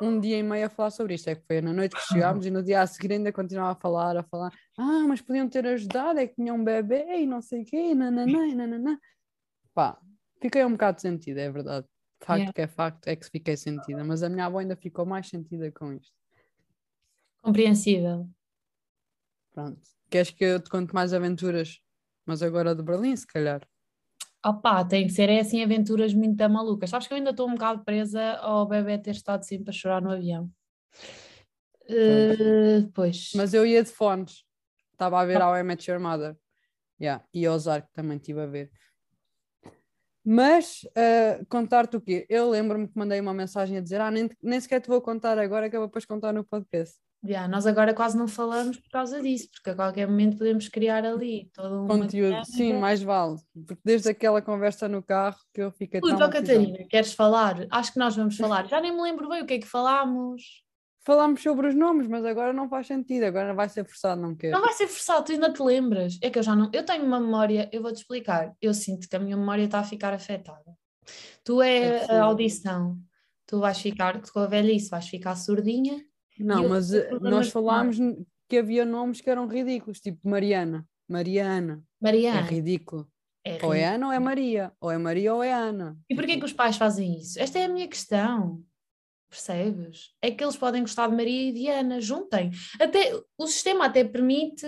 S4: um dia e meio a falar sobre isto. É que foi na noite que chegámos e no dia a seguir ainda continuava a falar, a falar. Ah, mas podiam ter ajudado, é que tinha um bebê e não sei o quê, nananã, e nananã. Pá, fiquei um bocado sentida, é verdade. Facto
S7: Yeah.
S4: que é facto, é que fiquei sentida. Mas a minha avó ainda ficou mais sentida com isto.
S7: Compreensível.
S4: Pronto. Queres que eu te conte mais aventuras? Mas agora de Berlim, se calhar.
S7: Opá, tem que ser é assim aventuras muito malucas. Sabes que eu ainda estou um bocado presa ao bebê ter estado sempre a chorar no avião. Eh, pois.
S4: Mas eu ia de fones. Estava a ver ao I Met Your Mother. Yeah. E Ozark também estive a ver. Mas ah, contar-te o quê? Eu lembro-me que mandei uma mensagem a dizer: Ah, nem, nem sequer te vou contar agora, que eu vou depois contar no podcast.
S7: Já, nós agora quase não falamos por causa disso, porque a qualquer momento podemos criar ali todo um
S4: Conteúdo, sim, mais vale. Porque desde aquela conversa no carro que eu fiquei
S7: Ui,
S4: tão.
S7: Catarina, queres falar? Acho que nós vamos falar. Já nem me lembro bem o que é que falámos.
S4: Falámos sobre os nomes, mas agora não faz sentido, agora vai ser forçado, não quero.
S7: Não vai ser forçado, tu ainda te lembras. É que eu já não. Eu tenho uma memória, eu vou-te explicar. Eu sinto que a minha memória está a ficar afetada. Tu
S4: É
S7: é a audição, tu vais ficar, com a velhice, vais ficar surdinha.
S4: Não,
S7: eu
S4: mas eh, nós falámos que havia nomes que eram ridículos, tipo Mariana. Mariana. É
S7: Mariana,
S4: ridículo.
S7: é
S4: Ou é. Ana ou é Maria. Ou é Maria ou é Ana.
S7: E porquê que os pais fazem isso? Esta é a minha questão. Percebes? É que eles podem gostar de Maria e de Ana, juntem. Até, o sistema até permite.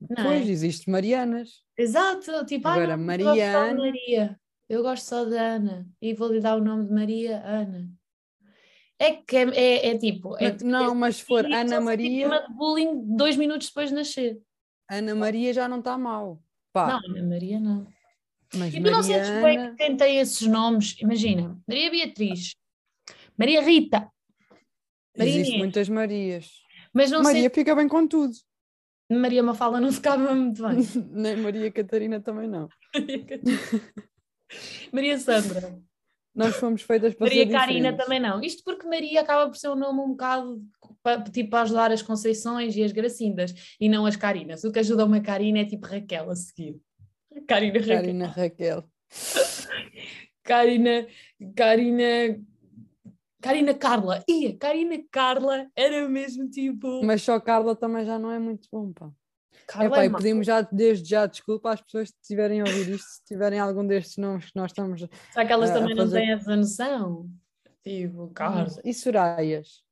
S7: Não
S4: Pois,
S7: é?
S4: existe Marianas.
S7: Exato, tipo,
S4: Agora,
S7: ah, não, eu gosto só de Maria. Eu gosto só de Ana. E vou-lhe dar o nome de Maria, Ana. É que é, é, é tipo. É,
S4: não, mas se for Ana Maria,
S7: de bullying dois minutos depois de nascer.
S4: Ana Maria já não está mal. Pá,
S7: Não, Ana Maria não.
S4: mas
S7: E tu não sentes bem
S4: Mariana.
S7: que quem tem esses nomes, imagina, Maria Beatriz, Maria Rita, Maria
S4: Existem muitas Marias.
S7: mas não
S4: Maria
S7: sei,
S4: fica bem com tudo.
S7: Maria Mafalda não ficava muito bem.
S4: Nem Maria Catarina também não.
S7: Maria Sandra,
S4: Nós fomos feitas para
S7: Maria
S4: ser
S7: Karina
S4: diferentes.
S7: também não. Isto porque Maria acaba por ser um nome um bocado pa- tipo para ajudar as Conceições e as Gracindas e não as Carinas. O que ajuda uma Karina é tipo Raquel a seguir. Karina Raquel.
S4: Karina Raquel.
S7: Karina, Karina, Karina Carla. Ia, Karina Carla era mesmo tipo.
S4: Mas só Carla também já não é muito bom, pá.
S7: Carla
S4: Epá, e já desde já desculpa às pessoas que estiverem a ouvir isto, se tiverem algum destes nomes que nós estamos.
S7: Será que elas
S4: a
S7: também não
S4: fazer-
S7: têm essa noção? Tipo, Carla.
S4: E Soraias?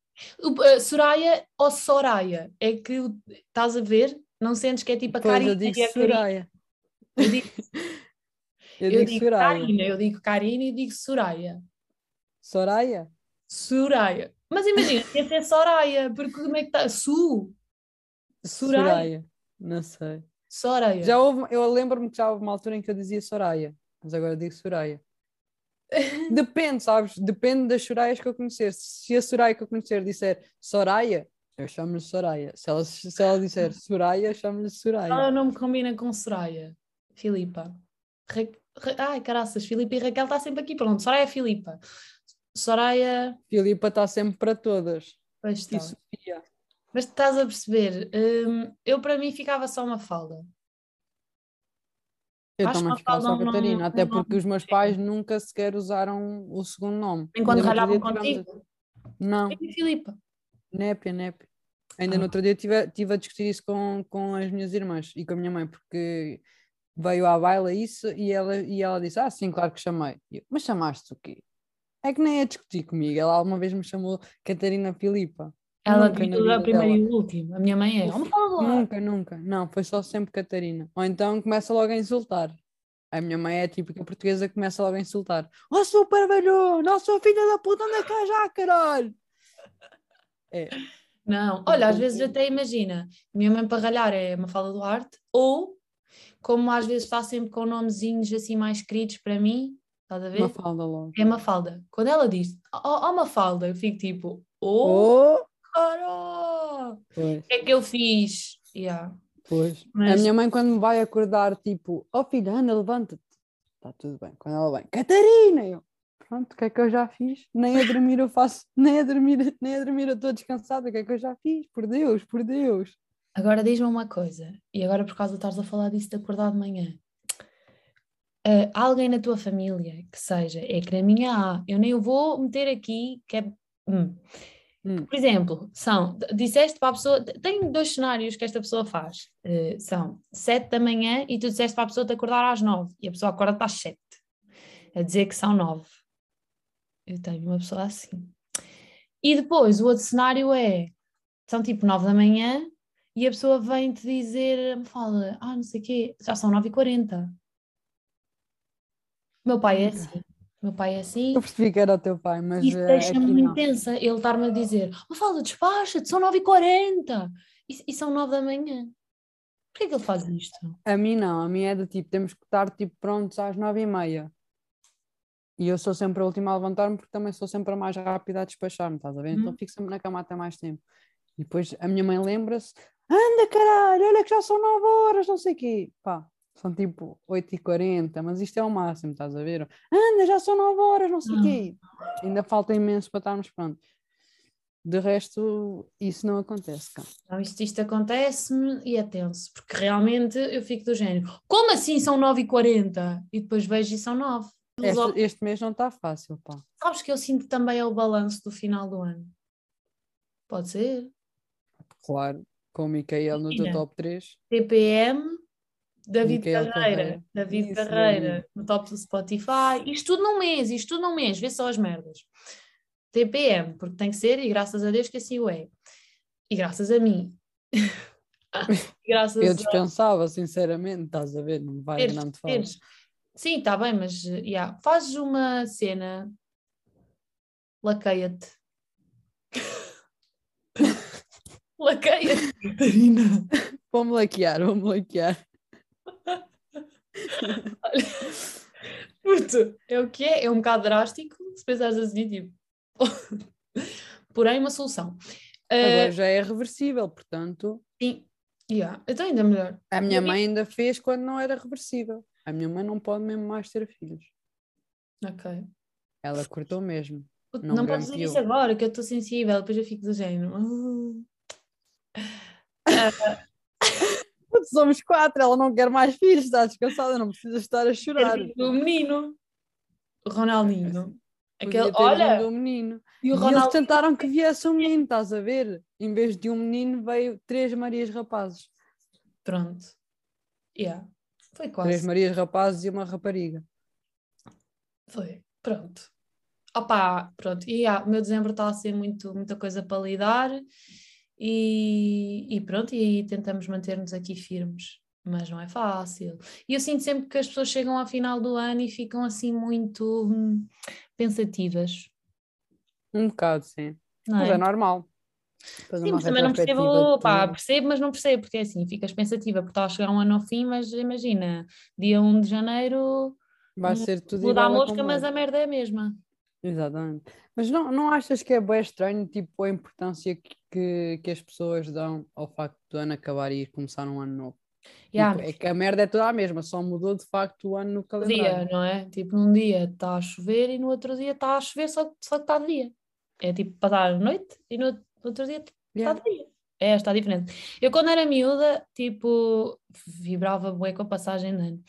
S7: O- a Soraya ou Soraya? É que estás a ver? Não sentes que é tipo a Karina
S4: eu digo
S7: e?
S4: Soraya.
S7: Eu digo
S4: Eu,
S7: Eu
S4: digo,
S7: digo
S4: Soraya.
S7: Karina, eu digo Karina e digo Soraya.
S4: Soraya?
S7: Soraya. Mas imagina, ia ser Soraya, porque como é que está? Su. Soraya.
S4: Soraya. Não sei.
S7: Soraya.
S4: Já houve, eu lembro-me que já houve uma altura em que eu dizia Soraya, mas agora digo Soraya. Depende, sabes? Depende das Sorayas que eu conhecer. Se a Soraya que eu conhecer disser Soraya, eu chamo-lhe Soraya. Se ela, se ela disser Soraya, chamo-lhe Soraya.
S7: o nome que combina com Soraya? Filipa. Ra Ra- Ai, caraças, Filipa e Raquel está sempre aqui. Pronto, Soraya é Filipa. Soraya.
S4: Filipa está sempre para todas.
S7: Pois
S4: E
S7: está.
S4: Sofia.
S7: Mas estás a perceber? hum, eu para mim ficava só uma falda.
S4: Eu
S7: Acho
S4: também ficava só Catarina, até
S7: num
S4: porque os meus pais nunca sequer usaram o segundo nome.
S7: Enquanto ralhavam
S4: dia tivemos-
S7: contigo.
S4: Não,
S7: É Filipa.
S4: népia, népia. Ainda
S7: Ah.
S4: no outro dia tive, tive a discutir isso com, com as minhas irmãs e com a minha mãe, porque veio à baila isso e ela, e ela disse: Ah, sim, claro que chamei. E eu, Mas chamaste o quê? É que nem é discutir comigo. Ela alguma vez me chamou Catarina Filipa.
S7: Ela
S4: Nunca vida
S7: a primeira
S4: dela.
S7: e o último. A minha mãe é.
S4: Nunca, nunca. Não, foi só sempre Catarina. Ou então começa logo a insultar. A minha mãe é a típica portuguesa que começa logo a insultar. Oh, super velho! Nossa filha da puta, anda cá já, caralho! É,
S7: Não, olha, às vezes até imagina, minha mãe para ralhar é Mafalda Duarte, ou como às vezes está sempre com nomezinhos assim mais queridos para mim, estás a ver?
S4: uma falda logo.
S7: É Mafalda. Quando ela diz, oh, oh Mafalda, eu fico tipo, oh,
S4: Oh!
S7: O que é que eu fiz? Yeah.
S4: Pois. A
S7: Mas-
S4: minha mãe, quando me vai acordar, tipo, oh filha, anda, levanta-te. Está tudo bem. Quando ela vem, Catarina! Eu, pronto, o que é que eu já fiz? Nem a dormir eu faço, nem a dormir, nem a dormir eu estou descansada. O que é que eu já fiz? Por Deus, por Deus.
S7: Agora diz-me uma coisa, e agora por causa de estares a falar disso de acordar de manhã. Há alguém na tua família que seja, é que na minha há, eu nem o vou meter aqui, que é. hum.
S4: Hum.
S7: Por exemplo, são, disseste para a pessoa, tem dois cenários que esta pessoa faz. eh, são sete da manhã e tu disseste para a pessoa te acordar às nove e a pessoa acorda às sete, a dizer que são nove. Eu tenho uma pessoa assim. E depois o outro cenário é, são tipo nove da manhã e a pessoa vem-te dizer, me fala, ah, não sei o quê, já são 9h40. Meu pai é assim. Meu pai é assim.
S4: Eu percebi que era o teu pai, mas
S7: Isso
S4: eh,
S7: deixa-me muito tensa, ele estar-me a dizer, oh, fala, despacha-te, são 9h40 e, e são 9 da manhã. Porquê que ele faz isto?
S4: A mim não, a mim é do tipo, temos que estar tipo prontos às nove e meia. E eu sou sempre a última a levantar-me porque também sou sempre a mais rápida a despachar-me, estás a ver? Então
S7: Uhum.
S4: fico sempre na cama até mais tempo. E depois a minha mãe lembra-se, anda caralho, olha que já são nove horas, não sei o quê. Pá, são tipo 8h40, mas isto é o máximo, estás a ver? Anda, já são nove horas, não sei o quê. Ainda falta imenso para estarmos prontos. De resto, isso não acontece, cá.
S7: Então, isto, isto acontece-me e é tenso, porque realmente eu fico do género, como assim são 9h40? E depois vejo e são 9.
S4: Este, este mês não está fácil, pá.
S7: Sabes que eu sinto também é o balanço do final do ano. Pode ser.
S4: Claro, com o Micael no teu top 3.
S7: TPM, David Carreira,
S4: Carreira.
S7: David
S4: Isso,
S7: Carreira
S4: David.
S7: no top do Spotify, isto tudo num mês, isto tudo num mês, vê só as merdas. TPM, porque tem que ser, e graças a Deus que assim o é. E graças a mim. Graças
S4: Eu
S7: a
S4: dispensava, sinceramente, estás a ver? Não vai
S7: teres,
S4: não te
S7: teres. Sim, está bem, mas yeah, fazes uma cena, laqueia-te. laqueia-te, Catarina.
S4: Vou-me laquear, vou-me laquear.
S7: Puto, é o que é? É um bocado drástico, se pensares assim, tipo. Porém, uma solução.
S4: Agora já é reversível, portanto,
S7: sim, yeah, então ainda melhor.
S4: a minha mãe ainda fez quando não era reversível. A minha mãe não pode mesmo mais ter filhos.
S7: Ok.
S4: Ela cortou mesmo.
S7: Puto,
S4: Não
S7: não podes dizer isso agora, que eu estou sensível, depois eu fico do género. "Ah,
S4: Putz, Somos quatro, ela não quer mais filhos, está descansada, não precisa estar a chorar.
S7: o menino, o Ronaldinho. Aquele, olha,
S4: um menino.
S7: e
S4: E
S7: o
S4: eles
S7: Ronaldinho.
S4: tentaram que viesse um menino, estás a ver? Em vez de um menino, veio três Marias rapazes.
S7: Pronto. Yeah. Foi
S4: Três
S7: quase.
S4: Marias rapazes e uma rapariga.
S7: Foi. Pronto. Opa, pronto. E yeah, o meu dezembro está a ser muito, muita coisa para lidar e, e pronto, e aí tentamos manter-nos aqui firmes. mas não é fácil. E eu sinto sempre que as pessoas chegam ao final do ano e ficam assim muito hum, pensativas,
S4: Um bocado, sim.
S7: não
S4: Mas
S7: é?
S4: é normal. Fazer
S7: Sim, mas também não percebo, pá, percebo, mas não percebo, porque é assim, ficas pensativa porque está a chegar um ano ao fim, mas imagina, dia 1 de janeiro
S4: Vai ser tudo
S7: muda a mosca, mas
S4: é.
S7: a merda é a mesma.
S4: Exatamente. Mas não, não achas que é bem estranho, tipo, a importância que, que, que as pessoas dão ao facto do ano acabar e começar um ano novo?
S7: Yeah,
S4: Tipo, é que a merda é toda a mesma, só mudou de facto o ano no calendário.
S7: dia, não é? Tipo, num dia está a chover e no outro dia está a chover, só, só que está de dia. É tipo passar a noite e no outro dia está
S4: Yeah.
S7: de dia. É esta a diferença. Eu quando era miúda, tipo, vibrava bué com a passagem de ano.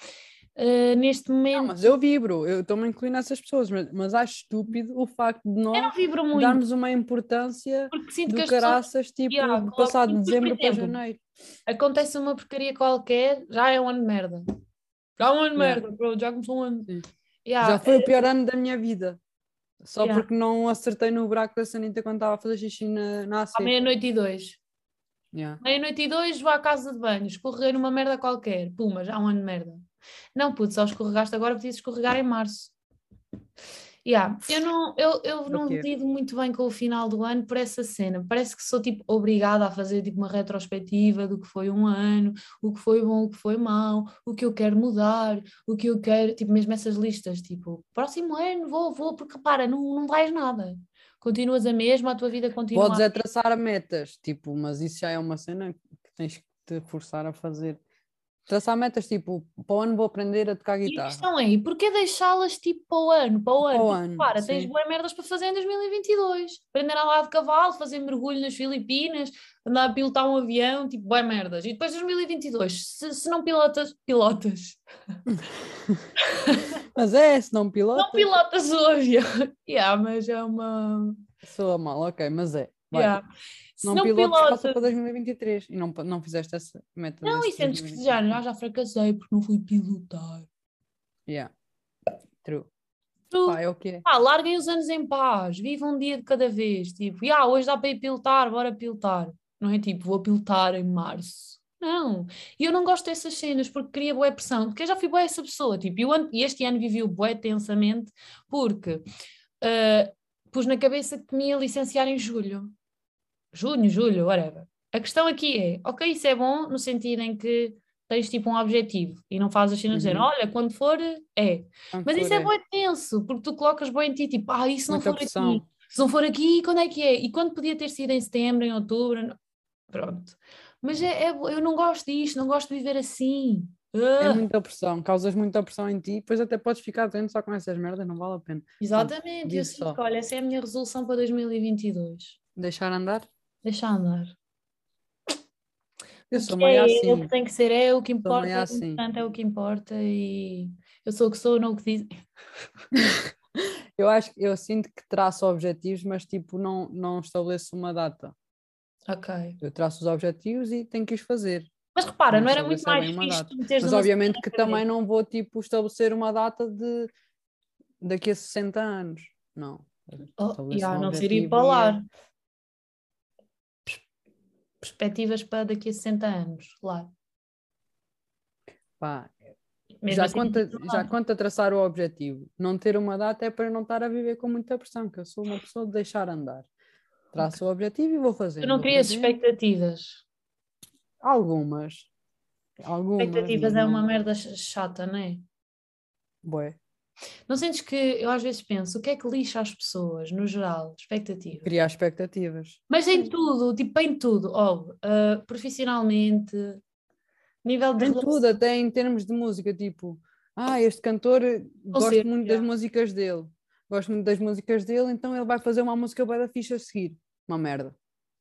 S7: Uh, neste
S4: Não,
S7: momento,
S4: mas eu vibro, eu estou-me a incluir nessas pessoas, mas, mas acho estúpido o facto de
S7: não
S4: nós darmos uma importância
S7: porque sinto
S4: do
S7: que as pessoas
S4: caraças, tipo,
S7: Yeah,
S4: de passar de dezembro para janeiro.
S7: acontece uma porcaria qualquer, já é um ano de merda. Já é um ano de merda, já começou um ano. Yeah,
S4: Já foi o pior ano da minha vida. Só
S7: Yeah.
S4: porque não acertei no buraco da sanita quando estava a fazer xixi na, na AC.
S7: à meia-noite e dois.
S4: Yeah.
S7: Meia-noite e dois, vou à casa de banho, escorreguei numa merda qualquer. Puma, já há um ano de merda. Não, puto, só escorregaste agora, podias escorregar em março. Yeah, eu não, eu, eu não lido muito bem com o final do ano por essa cena. Parece que sou tipo obrigada a fazer tipo uma retrospectiva do que foi um ano, o que foi bom, o que foi mau, o que eu quero mudar, o que eu quero, tipo mesmo essas listas, tipo, próximo ano vou, vou, porque repara, não, não vais nada. Continuas a mesma, a tua vida continua
S4: Podes
S7: a
S4: é traçar metas, tipo, mas isso já é uma cena que tens que te forçar a fazer. Traçar metas, tipo, para o ano vou aprender a tocar
S7: E a
S4: guitarra.
S7: questão é, e porquê deixá-las tipo para o ano? Para o ano?
S4: o
S7: Porque,
S4: ano,
S7: repara, tens boas merdas para fazer em 2022. Aprender a andar de cavalo, fazer mergulho nas Filipinas, andar a pilotar um avião, tipo, boas merdas. E depois 2022, se, se não pilotas, pilotas.
S4: Mas é, se não pilota,
S7: Não pilotas o avião. yeah, mas é uma...
S4: soa mal, ok, mas é.
S7: Yeah.
S4: Não,
S7: não,
S4: pilotes, passa
S7: pilotas...
S4: para 2023 e não, não fizeste essa meta.
S7: Não,
S4: nesse
S7: e sentes que
S4: 2023.
S7: já, já, já fracassei porque não fui pilotar.
S4: Yeah. True. Pá, é o é.
S7: pá, larguem os anos em paz, vivam um dia de cada vez. Tipo, "Ya, hoje dá para ir pilotar, bora pilotar. Não é tipo, vou pilotar em março. Não. E eu não gosto dessas cenas porque cria boa pressão, porque eu já fui boa essa pessoa. Tipo, e ano- e este ano vivi o bué tensamente porque ah, pus na cabeça que me ia licenciar em julho. Junho, julho, whatever. A questão aqui é, ok, isso é bom no sentido em que tens tipo um objetivo e não fazes as cenas dizendo,
S4: Uhum.
S7: olha, quando for, é. Mas isso
S4: for,
S7: é bem tenso, porque tu colocas bem em ti, tipo, ah, se não
S4: Muita
S7: for
S4: pressão.
S7: aqui? Se não for aqui, quando é que é? E quando podia ter sido em setembro, em outubro? não- Pronto. Mas é, é- eu não gosto disto, não gosto de viver assim.
S4: É muita pressão, causas muita pressão em ti, depois até podes ficar doente só com essas merdas, não vale a pena.
S7: exatamente, eu
S4: diz
S7: sinto
S4: só.
S7: que, olha, essa é a minha resolução para 2022.
S4: Deixar andar?
S7: Deixa andar.
S4: Eu sou meio
S7: é,
S4: assim.
S7: é o que tem que ser, é o que importa, o
S4: assim.
S7: importante é o que importa e eu sou o que sou, não o que dizem.
S4: Eu acho que eu sinto que traço objetivos, mas tipo, não, não estabeleço uma data.
S7: Ok.
S4: Eu traço os objetivos e tenho que os fazer.
S7: Mas repara,
S4: Não
S7: não era muito mais fixe
S4: Mas obviamente que também não vou tipo estabelecer uma data de daqui a 60 anos. Não.
S7: Oh, já,
S4: um
S7: não seria
S4: objetivo
S7: para
S4: é-
S7: lá. Perspectivas para daqui a 60 anos, lá.
S4: Pá,
S7: Mesmo
S4: já,
S7: assim,
S4: conta,
S7: não
S4: já conta traçar o objetivo. Não ter uma data é para não estar a viver com muita pressão, que eu sou uma pessoa de deixar andar. Traço o objetivo e vou fazer.
S7: Tu não crias expectativas.
S4: Algumas. Algumas.
S7: Expectativas é uma merda ch- chata, não é?
S4: Bué.
S7: Não sentes que eu às vezes penso, o que é que lixa as pessoas, no geral? Expectativas.
S4: Criar expectativas.
S7: Mas em tudo, tipo em tudo, ó, ah, profissionalmente, nível de
S4: Em
S7: relação-
S4: tudo, até em termos de música, tipo, ah, este cantor, eh, gosto muito das músicas dele. Gosto muito das músicas dele, então ele vai fazer uma música bué da ficha a seguir. Uma merda.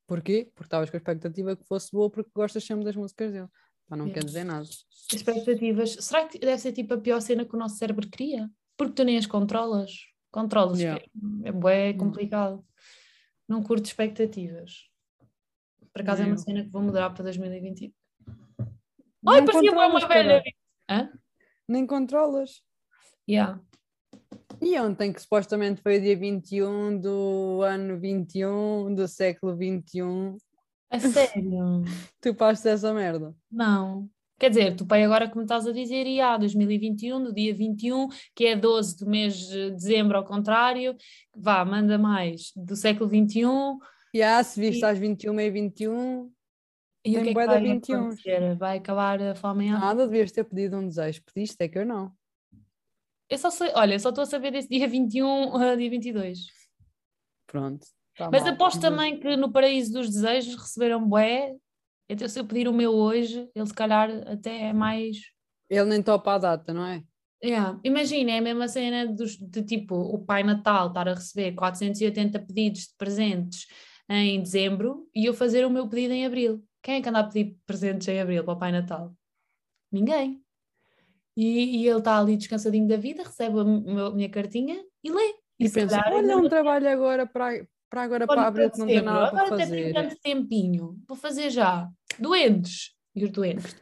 S4: Porquê? Porque estavas com a expectativa que fosse boa porque gostas sempre das músicas dele. Pá, não
S7: Yeah.
S4: quer dizer nada.
S7: expectativas. Será que deve ser tipo a pior cena que o nosso cérebro cria? Porque tu nem as controlas. Controlas,
S4: Yeah.
S7: é bué
S4: Yeah.
S7: complicado. Não curto expectativas. Por acaso é uma cena que vou mudar para 2020.
S4: Não
S7: Ai, parecia uma velha. Hã?
S4: Nem controlas.
S7: Yeah.
S4: E ontem, que supostamente foi o dia 21 do ano 21, do século 21,
S7: A sério?
S4: tu passaste essa merda.
S7: Não. Quer dizer, tu pai agora como estás a dizer, e há 2021, do dia 21, que é 12 do mês de dezembro ao contrário, vá, manda mais, do século 21,
S4: E ah, se viste
S7: E-
S4: às 21 e 21,
S7: e o que é que vai
S4: 21.
S7: acontecer? Vai acabar a fome em
S4: nada, devias ter pedido um desejo. Pediste, é que eu não.
S7: Eu só sei, olha, só estou a saber desse dia 21 a dia 22.
S4: Pronto. tá
S7: Mas
S4: mal.
S7: aposto também que no Paraíso dos Desejos receberam bué. Então, se eu pedir o meu hoje, ele se calhar até é mais.
S4: Ele nem topa a data, não é?
S7: Yeah. Imagina, é a mesma cena dos, de tipo o Pai Natal estar a receber 480 pedidos de presentes em dezembro e eu fazer o meu pedido em abril. Quem é que anda a pedir presentes em abril para o Pai Natal? Ninguém. E, e ele está ali descansadinho da vida, recebe a meu- minha cartinha e lê.
S4: E,
S7: se
S4: pensa, olha, um trabalho agora para, para agora para abril que não tem nada para
S7: agora até tenho
S4: fazer.
S7: tanto tempinho, vou fazer já. Doentes. E os doentes.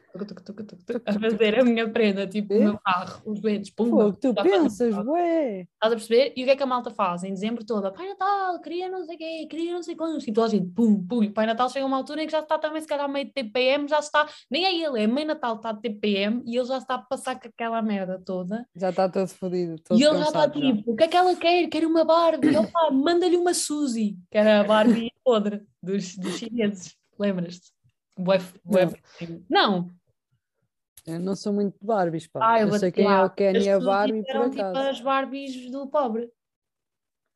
S7: A fazer a minha prenda, tipo o meu carro. Os doentes. Pum,
S4: Fogo, tu pensas, ué.
S7: Estás a perceber? E o que é que a malta faz? Em dezembro toda, Pai Natal, queria não sei o quê, queria não sei quantos. E toda a gente, pum, pum. E Pai Natal chega a uma altura em que já está também, se calhar, meio de TPM, já está, nem é ele, é Mãe Natal está de TPM e ele já está a passar com aquela merda toda.
S4: Já está todo fodido. Todo
S7: e ele já está tipo, o que é que ela quer? Quer uma Barbie. Opa, manda-lhe uma Suzy, que era a Barbie podre dos, dos chineses. Lembras-te? Bué- bué- Não.
S4: Eu não sou muito de Barbies, pá.
S7: Ah, eu
S4: eu sei quem é
S7: lá.
S4: o Ken
S7: As
S4: e a
S7: Suzy
S4: Barbie por
S7: eram tipo
S4: acaso.
S7: as Barbies do pobre.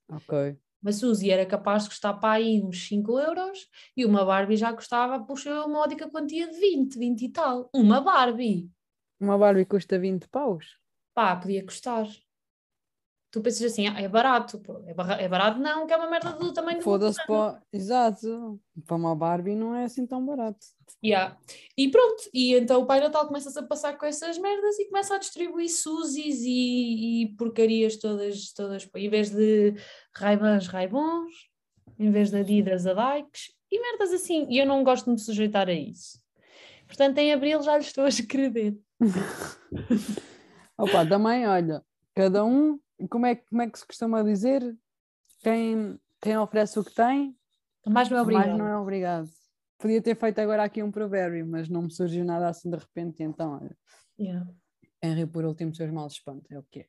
S4: Ok.
S7: Uma Suzy era capaz de custar para aí uns 5 euros e uma Barbie já custava, puxa, uma módica quantia de 20, 20 e tal. Uma Barbie.
S4: Uma Barbie custa 20 paus.
S7: Pá, podia custar. Tu pensas assim, ah, é barato. Pô, é, barra- é barato não, que é uma merda do tamanho
S4: Foda-se para. Exato. Para uma Barbie não é assim tão barato.
S7: Yeah. E pronto, e então o Pai Natal começa-se a passar com essas merdas e começa a distribuir Suzis e, e porcarias todas, todas, em vez de Raibans, Raibons, em vez de Adidas, Adikes e merdas assim. E eu não gosto de me sujeitar a isso. Portanto, em abril já lhe estou a escrever.
S4: Opa, também, olha, cada um, como é, que- como é que se costuma dizer? Quem, quem oferece o que tem,
S7: Mais não é obrigado.
S4: mais não é obrigado. Podia ter feito agora aqui um provérbio, mas não me surgiu nada assim de repente, então, olha,
S7: Yeah.
S4: ri por último seus males espanta, é o que é.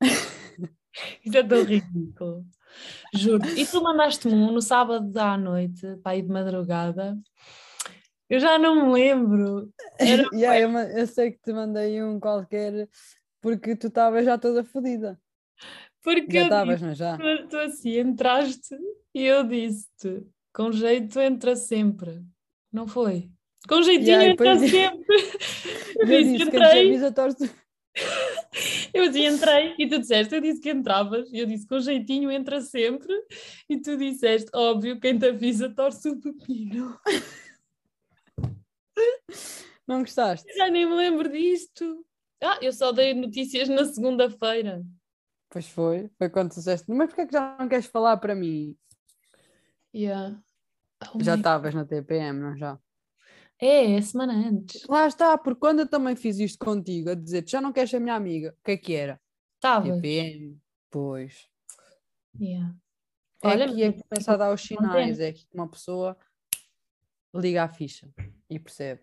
S7: Isso é tão ridículo. Juro. E tu mandaste-me um no sábado à noite, para ir de madrugada. Eu já não me lembro. Era
S4: Yeah, eu, eu sei que te mandei um qualquer porque tu estavas já toda fodida.
S7: porque
S4: Já estavas, não é já?
S7: tu, tu assim entraste e eu disse-te, com jeito entra sempre. Não foi? Com jeitinho
S4: Yeah,
S7: entra sempre. Eu disse,
S4: disse,
S7: entrei,
S4: torce.
S7: eu disse, entrei, e tu disseste, eu disse que entravas, e eu disse, com jeitinho entra sempre, e tu disseste, óbvio, quem te avisa torce o pepino.
S4: Não gostaste?
S7: Já nem me lembro disto. Ah, eu só dei notícias na segunda-feira.
S4: Pois foi, foi quando disseste, mas porquê é que já não queres falar para mim?
S7: Yeah. Oh
S4: já estavas na TPM, não já?
S7: É, é semana antes.
S4: Lá está, porque quando eu também fiz isto contigo, a dizer, já não queres ser minha amiga, o que é que era?
S7: Estava.
S4: TPM, pois.
S7: Yeah.
S4: É
S7: Olha,
S4: aqui é que começa a dar os sinais, é que uma pessoa liga a ficha e percebe.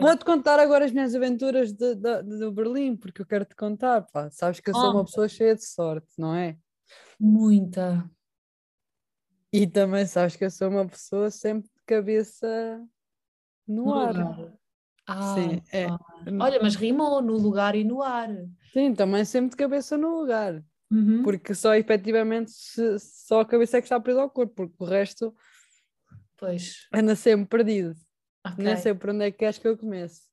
S4: Vou-te contar agora as minhas aventuras de, de, de Berlim, porque eu quero te contar, pá. Sabes que eu sou uma
S7: Conta.
S4: pessoa cheia de sorte, não é?
S7: Muita.
S4: E também sabes que eu sou uma pessoa sempre de cabeça no,
S7: No
S4: ar.
S7: lugar. Ah,
S4: Sim, é.
S7: Olha, mas rimou no lugar e no ar.
S4: Sim, também sempre de cabeça no lugar.
S7: Uhum.
S4: Porque só efetivamente se- só a cabeça é que está presa ao corpo, porque o resto
S7: Pois.
S4: anda sempre perdido.
S7: Ok.
S4: Nem sei por onde é que queres que eu comece.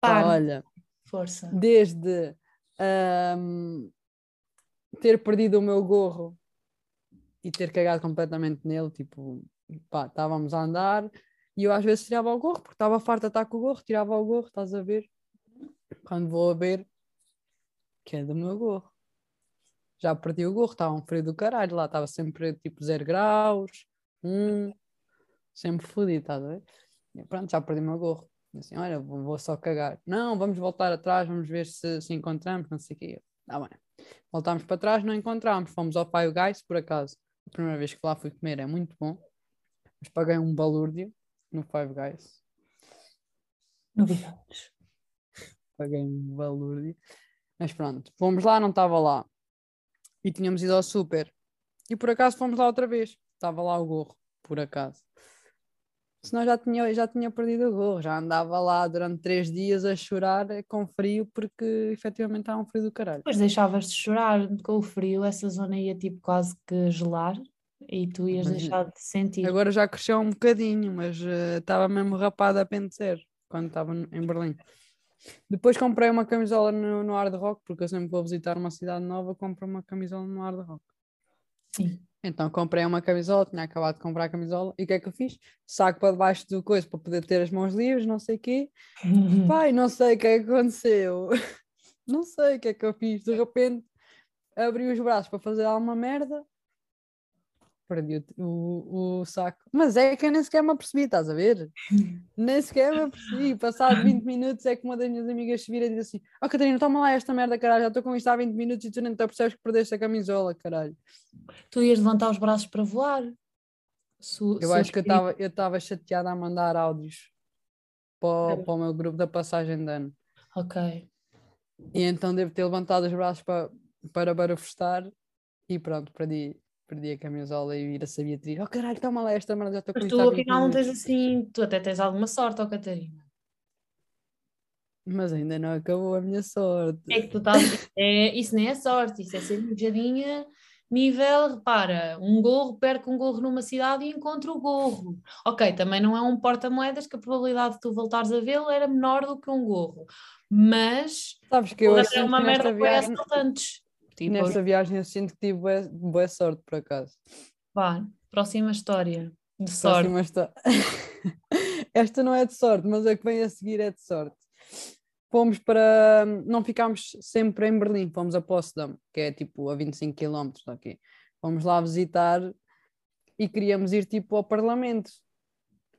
S4: Pá, olha,
S7: Força.
S4: desde ahm, ter perdido o meu gorro e ter cagado completamente nele, tipo, pá, estávamos a andar e eu às vezes tirava o gorro, porque estava farta de estar com o gorro, tirava o gorro, estás a ver? Quando vou a ver, que é do meu gorro. Já perdi o gorro, estava um frio do caralho, lá estava sempre tipo 0 graus, 1, sempre fodido, estás a ver? Pronto, já perdi o meu gorro. Assim, olha, vou, vou só cagar. Não, vamos voltar atrás, vamos ver se, se encontramos, não sei o quê. Tá bem. Voltámos para trás, não encontramos. Fomos ao Five Guys, por acaso. A primeira vez que lá fui comer é muito bom. Mas paguei um balúrdio no Five Guys.
S7: Novidades.
S4: paguei um valor. Mas pronto, fomos lá, não estava lá. E tínhamos ido ao super. E por acaso fomos lá outra vez. Estava lá o gorro, por acaso. Senão já tinha, já tinha perdido o gorro. Já andava lá durante três dias a chorar eh, com frio, porque efetivamente estava um frio do caralho.
S7: Depois deixavas de chorar com o frio, essa zona ia tipo quase que gelar e tu ias
S4: Mas
S7: deixar de sentir.
S4: Agora já cresceu um bocadinho, mas eh, estava mesmo rapado a pente zero quando estava em Berlim. Depois comprei uma camisola no, no Hard Rock, porque eu sempre vou visitar uma cidade nova, compro uma camisola no Hard Rock.
S7: Sim.
S4: Então comprei uma camisola, tinha acabado de comprar a camisola, e o que é que eu fiz? Saco para debaixo do coisa para poder ter as mãos livres, não sei o quê. Pai, não sei o que é que aconteceu. Não sei o que é que eu fiz. De repente abri os braços para fazer alguma merda. Perdi o, o, saco. Mas é que eu nem sequer me apercebi, estás a ver? nem sequer me apercebi. Passado 20 minutos é que uma das minhas amigas se vira e diz assim: Oh Catarina, toma lá esta merda, caralho. Já estou com isto há 20 minutos e tu nem te apercebes que perdeste a camisola, caralho.
S7: Tu ias levantar os braços para voar. Su-
S4: Eu acho que eu estava chateada a mandar áudios para, o- para o meu grupo da passagem de ano.
S7: Ok.
S4: E então devo ter levantado os braços para, para manifestar e pronto, perdi, perdi a camisola e ir a sabia dizer, oh caralho, toma lá esta merda, já estou com
S7: Mas tu
S4: há 20
S7: afinal não tens
S4: minutos."
S7: assim, tu até tens alguma sorte, ó Catarina.
S4: Mas ainda não acabou a minha sorte.
S7: É que tu estás. É, isso nem é sorte, isso é ser mijadinha. Nível, repara, um gorro, perco um gorro numa cidade e encontro o gorro. Ok, também não é um porta-moedas que a probabilidade de tu voltares a vê-lo era menor do que um gorro. Mas
S4: Sabes que eu sinto
S7: é uma merda
S4: viagem,
S7: assaltantes. Tipo,
S4: nesta viagem eu sinto que tive bué- boa sorte por acaso.
S7: vá, próxima história. De sorte.
S4: Histó- Esta não é de sorte, mas a que vem a seguir é de sorte. Fomos para. Não ficámos sempre em Berlim, fomos a Potsdam, que é tipo a 25 km daqui. Fomos lá visitar e queríamos ir tipo ao Parlamento.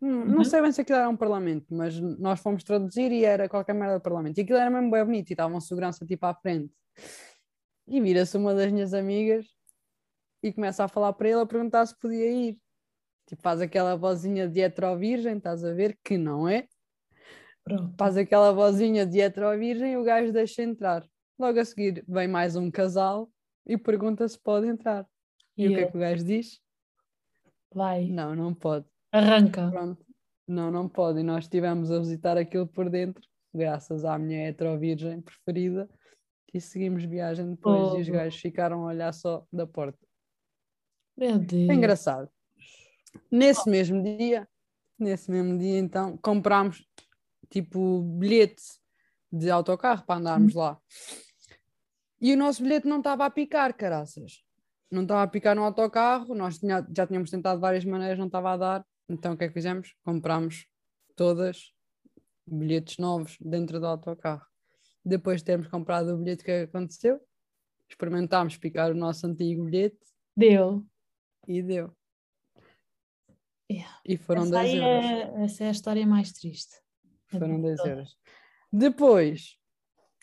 S4: Hum, Não
S7: Uhum.
S4: sei bem se aquilo era um Parlamento, mas nós fomos traduzir e era qualquer merda de Parlamento. E aquilo era mesmo bem bonito e estava um segurança tipo à frente. E vira-se uma das minhas amigas e começa a falar para ele a perguntar se podia ir. Tipo, faz aquela vozinha de hetero-virgem, estás a ver? Que não é.
S7: Pronto.
S4: Faz aquela vozinha de hetero-virgem e o gajo deixa entrar. Logo a seguir vem mais um casal e pergunta se pode entrar. E,
S7: E
S4: o que é que o gajo diz?
S7: Vai,
S4: Não, não pode.
S7: arranca.
S4: Pronto. Não, não pode. E nós estivemos a visitar aquilo por dentro, graças à minha hetero-virgem preferida. E seguimos viagem depois e os
S7: Oh.
S4: gajos ficaram a olhar só da porta.
S7: Meu Deus.
S4: É engraçado. Nesse mesmo dia, nesse mesmo dia, então, comprámos tipo bilhete de autocarro para andarmos lá. E o nosso bilhete não estava a picar, caraças. Não estava a picar no autocarro, nós tinha- já tínhamos tentado de várias maneiras, não estava a dar. Então o que é que fizemos? Comprámos todas bilhetes novos dentro do autocarro. Depois de termos comprado o bilhete, o que é que aconteceu? Experimentámos picar o nosso antigo bilhete
S7: Deu.
S4: e deu.
S7: Yeah.
S4: E foram
S7: Essa,
S4: 10
S7: aí
S4: euros.
S7: é, essa é a história mais triste.
S4: Foram 10 euros. Depois,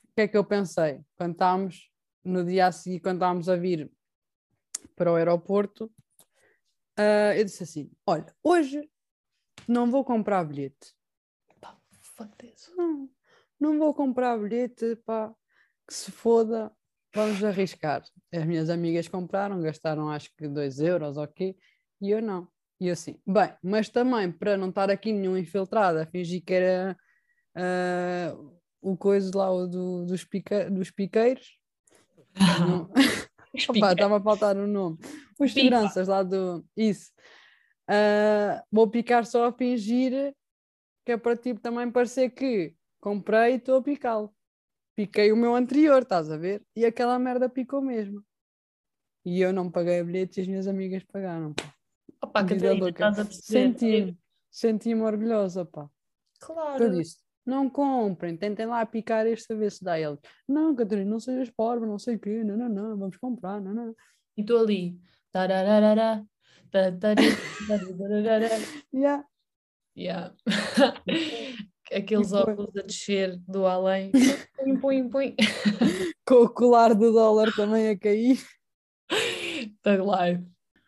S4: o que é que eu pensei? Quando estávamos, no dia a seguir, quando estávamos a vir para o aeroporto, ah, eu disse assim: Olha, hoje não vou comprar bilhete.
S7: Pá, fuck this.
S4: Não, não vou comprar bilhete, pá, que se foda, vamos arriscar. As minhas amigas compraram, gastaram acho que 2 euros, ok? E eu não. E eu assim, bem, mas também para não estar aqui nenhum infiltrado a fingir que era ah, o coisa lá o do, dos, dos piqueiros. Não- Opa, estava a faltar o nome. Os
S7: Pipa.
S4: seguranças lá do. Isso. Ah, vou picar só a fingir que é para tipo também parecer que comprei e estou a picá-lo. Piquei o meu anterior, estás a ver? E aquela merda picou mesmo. E eu não paguei a bilhete e as minhas amigas pagaram. pá.
S7: Opa, Catarina, estás a perceber?
S4: Senti-me, senti-me orgulhosa, pá.
S7: Claro.
S4: Eu disse, não comprem, tentem lá picar este a ver se dá eles. Não, Catarina, não sejas pobre, não sei o quê, não, não, não, vamos comprar, não, não.
S7: E estou ali. Tarararara, tatari, tarararara.
S4: Yeah.
S7: Yeah. Aqueles
S4: E
S7: óculos a descer do além. Põe, põe, põe.
S4: Com o colar do dólar também a cair.
S7: Tag live.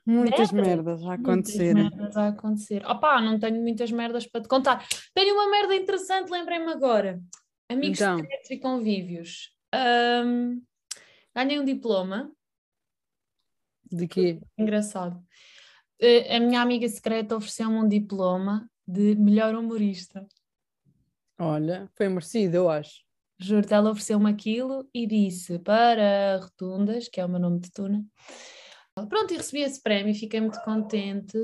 S4: Muitas
S7: Merdas.
S4: merdas a
S7: Muitas
S4: acontecerem.
S7: merdas a acontecer. Opá, não tenho muitas merdas para te contar. Tenho uma merda interessante, lembrem-me agora. Amigos
S4: Então.
S7: secretos e convívios. Ahm, ganhei um diploma.
S4: De quê?
S7: Engraçado. Eh, A minha amiga secreta ofereceu-me um diploma de melhor humorista.
S4: Olha, foi merecido, eu acho.
S7: Juro, ela ofereceu-me aquilo e disse para Rotundas, que é o meu nome de Tuna. Pronto, e recebi esse prémio e fiquei muito contente,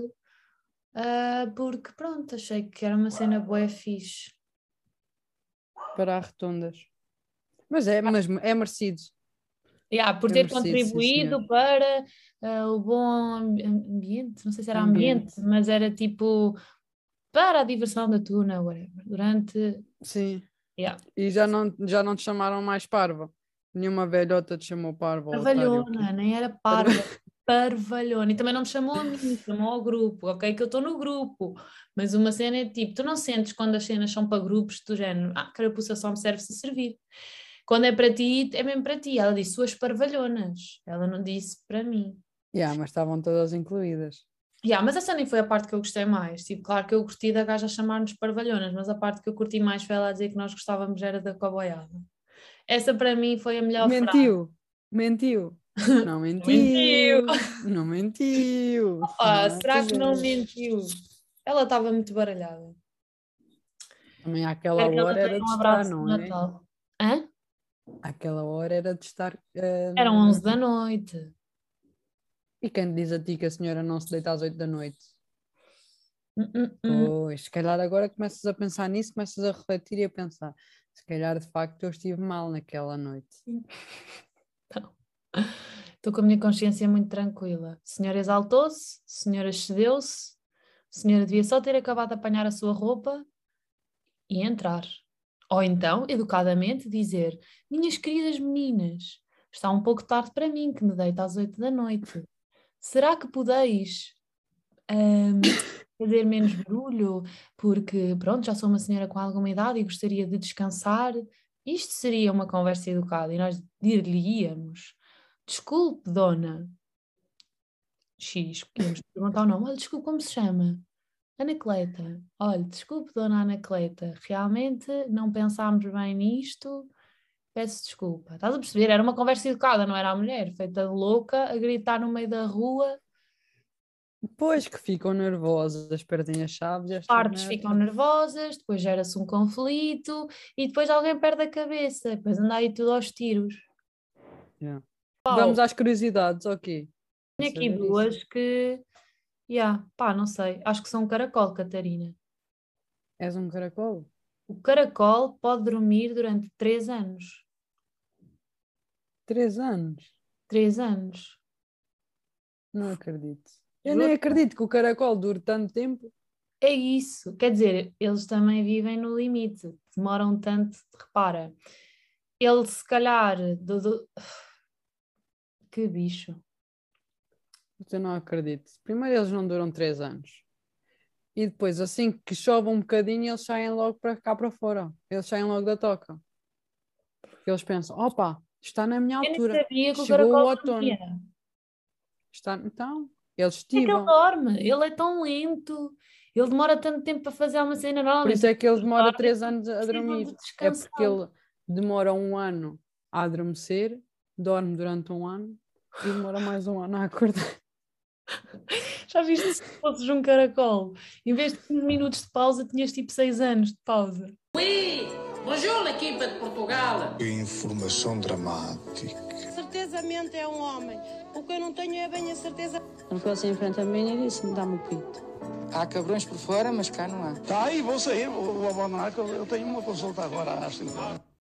S7: ah, porque pronto, achei que era uma cena boa fixe.
S4: Para as rotundas. Mas é, mas é merecido.
S7: Yeah, por
S4: É
S7: ter
S4: merecido, sim,
S7: contribuído
S4: senhor.
S7: para ah, o bom ambi- ambiente, não sei se era ambiente,
S4: Ambiente.
S7: mas era tipo para a diversão da Tuna, whatever, durante.
S4: Sim.
S7: Yeah.
S4: E já não, já não te chamaram mais parva. Nenhuma velhota te chamou parva.
S7: Parvalhona, nem era parva, parvalhona. E também não me chamou a mim, chamou ao grupo, ok? Que eu estou no grupo. Mas uma cena é tipo, tu não sentes quando as cenas são para grupos do género, ah, carapuça só me serve se servir. Quando é para ti, é mesmo para ti. Ela disse suas parvalhonas. Ela não disse para mim.
S4: Yeah, mas estavam todas incluídas.
S7: Yeah, mas essa nem foi a parte que eu gostei mais. Tipo, claro que eu curti da gaja chamar-nos parvalhonas, mas a parte que eu curti mais foi ela dizer que nós gostávamos era da coboiada. Essa para mim foi a melhor frase.
S4: Mentiu. Mentiu. Não mentiu. Não mentiu. Não,
S7: será que não
S4: é.
S7: mentiu? Ela estava muito baralhada.
S4: Também àquela
S7: ela
S4: hora era de
S7: um
S4: estar, não é?
S7: Natal. Hã?
S4: Àquela hora era de estar. eh,
S7: Eram 11 da noite.
S4: E quem diz a ti que a senhora não se deita às 8 da noite?
S7: Hum, hum, hum.
S4: Pois, se calhar agora começas a pensar nisso, começas a refletir e a pensar. Se calhar de facto eu estive mal naquela noite.
S7: Estou com a minha consciência muito tranquila. A senhora exaltou-se, a senhora excedeu-se, a senhora devia só ter acabado de apanhar a sua roupa e entrar. Ou então, educadamente, dizer: Minhas queridas meninas, está um pouco tarde para mim, que me deito às oito da noite. Será que podeis ahm, fazer menos barulho? Porque, pronto, já sou uma senhora com alguma idade e gostaria de descansar. Isto seria uma conversa educada e nós dir-lhe-íamos: Desculpe, dona. X, podemos perguntar o nome. Olha, desculpe, como se chama? Anacleta. Olha, desculpe, dona Anacleta. Realmente não pensámos bem nisto. Peço desculpa. Estás a perceber? Era uma conversa educada, não era a mulher, feita de louca, a gritar no meio da rua.
S4: Depois que ficam nervosas, perdem as chaves. estas
S7: Partes ficam nervosas, depois gera-se um conflito e depois alguém perde a cabeça. Depois anda aí tudo aos tiros.
S4: Yeah.
S7: Pau.
S4: Vamos às curiosidades, ok.
S7: Tenho aqui
S4: saber isso.
S7: duas que. Yeah, pá, não sei. Acho que são um caracol, Catarina.
S4: És um caracol?
S7: O caracol pode dormir durante 3 anos.
S4: Três anos?
S7: 3 anos.
S4: Não acredito. Eu
S7: Juro.
S4: nem acredito que o caracol dure tanto tempo.
S7: É isso. Quer dizer, eles também vivem no limite. Demoram tanto. Repara, ele se calhar. do- do- Que bicho.
S4: Eu não acredito. Primeiro eles não duram três anos. E depois, assim que chove um bocadinho, eles saem logo para cá para fora. Eles saem logo da toca. Porque eles pensam, opa, está na minha
S7: Eu
S4: altura.
S7: sabia que
S4: Chegou o outono. Está... Então, eles
S7: É que ele
S4: estivam.
S7: dorme. Ele é tão lento. Ele demora tanto tempo para fazer uma cena
S4: Por
S7: normalmente.
S4: isso é que ele demora
S7: dorme,
S4: três anos a
S7: precisam de
S4: dormir. É porque ele demora um ano a adormecer, dorme durante um ano e demora mais um ano a acordar.
S7: Já viste se fosses um caracol? Em vez de 15 minutos de pausa, tinhas tipo 6 anos de pausa.
S1: Oui, bonjour l'équipe de Portugal.
S2: Que informação dramática.
S3: Certezamente é um homem. O que eu não tenho é bem a certeza.
S5: Ele ficou-se em frente a mim e disse-me: dá-me o pito. Há cabrões por fora, mas cá não há.
S6: Tá aí, vou sair, vou, vou abandonar, que eu, eu tenho uma consulta agora às 5 horas.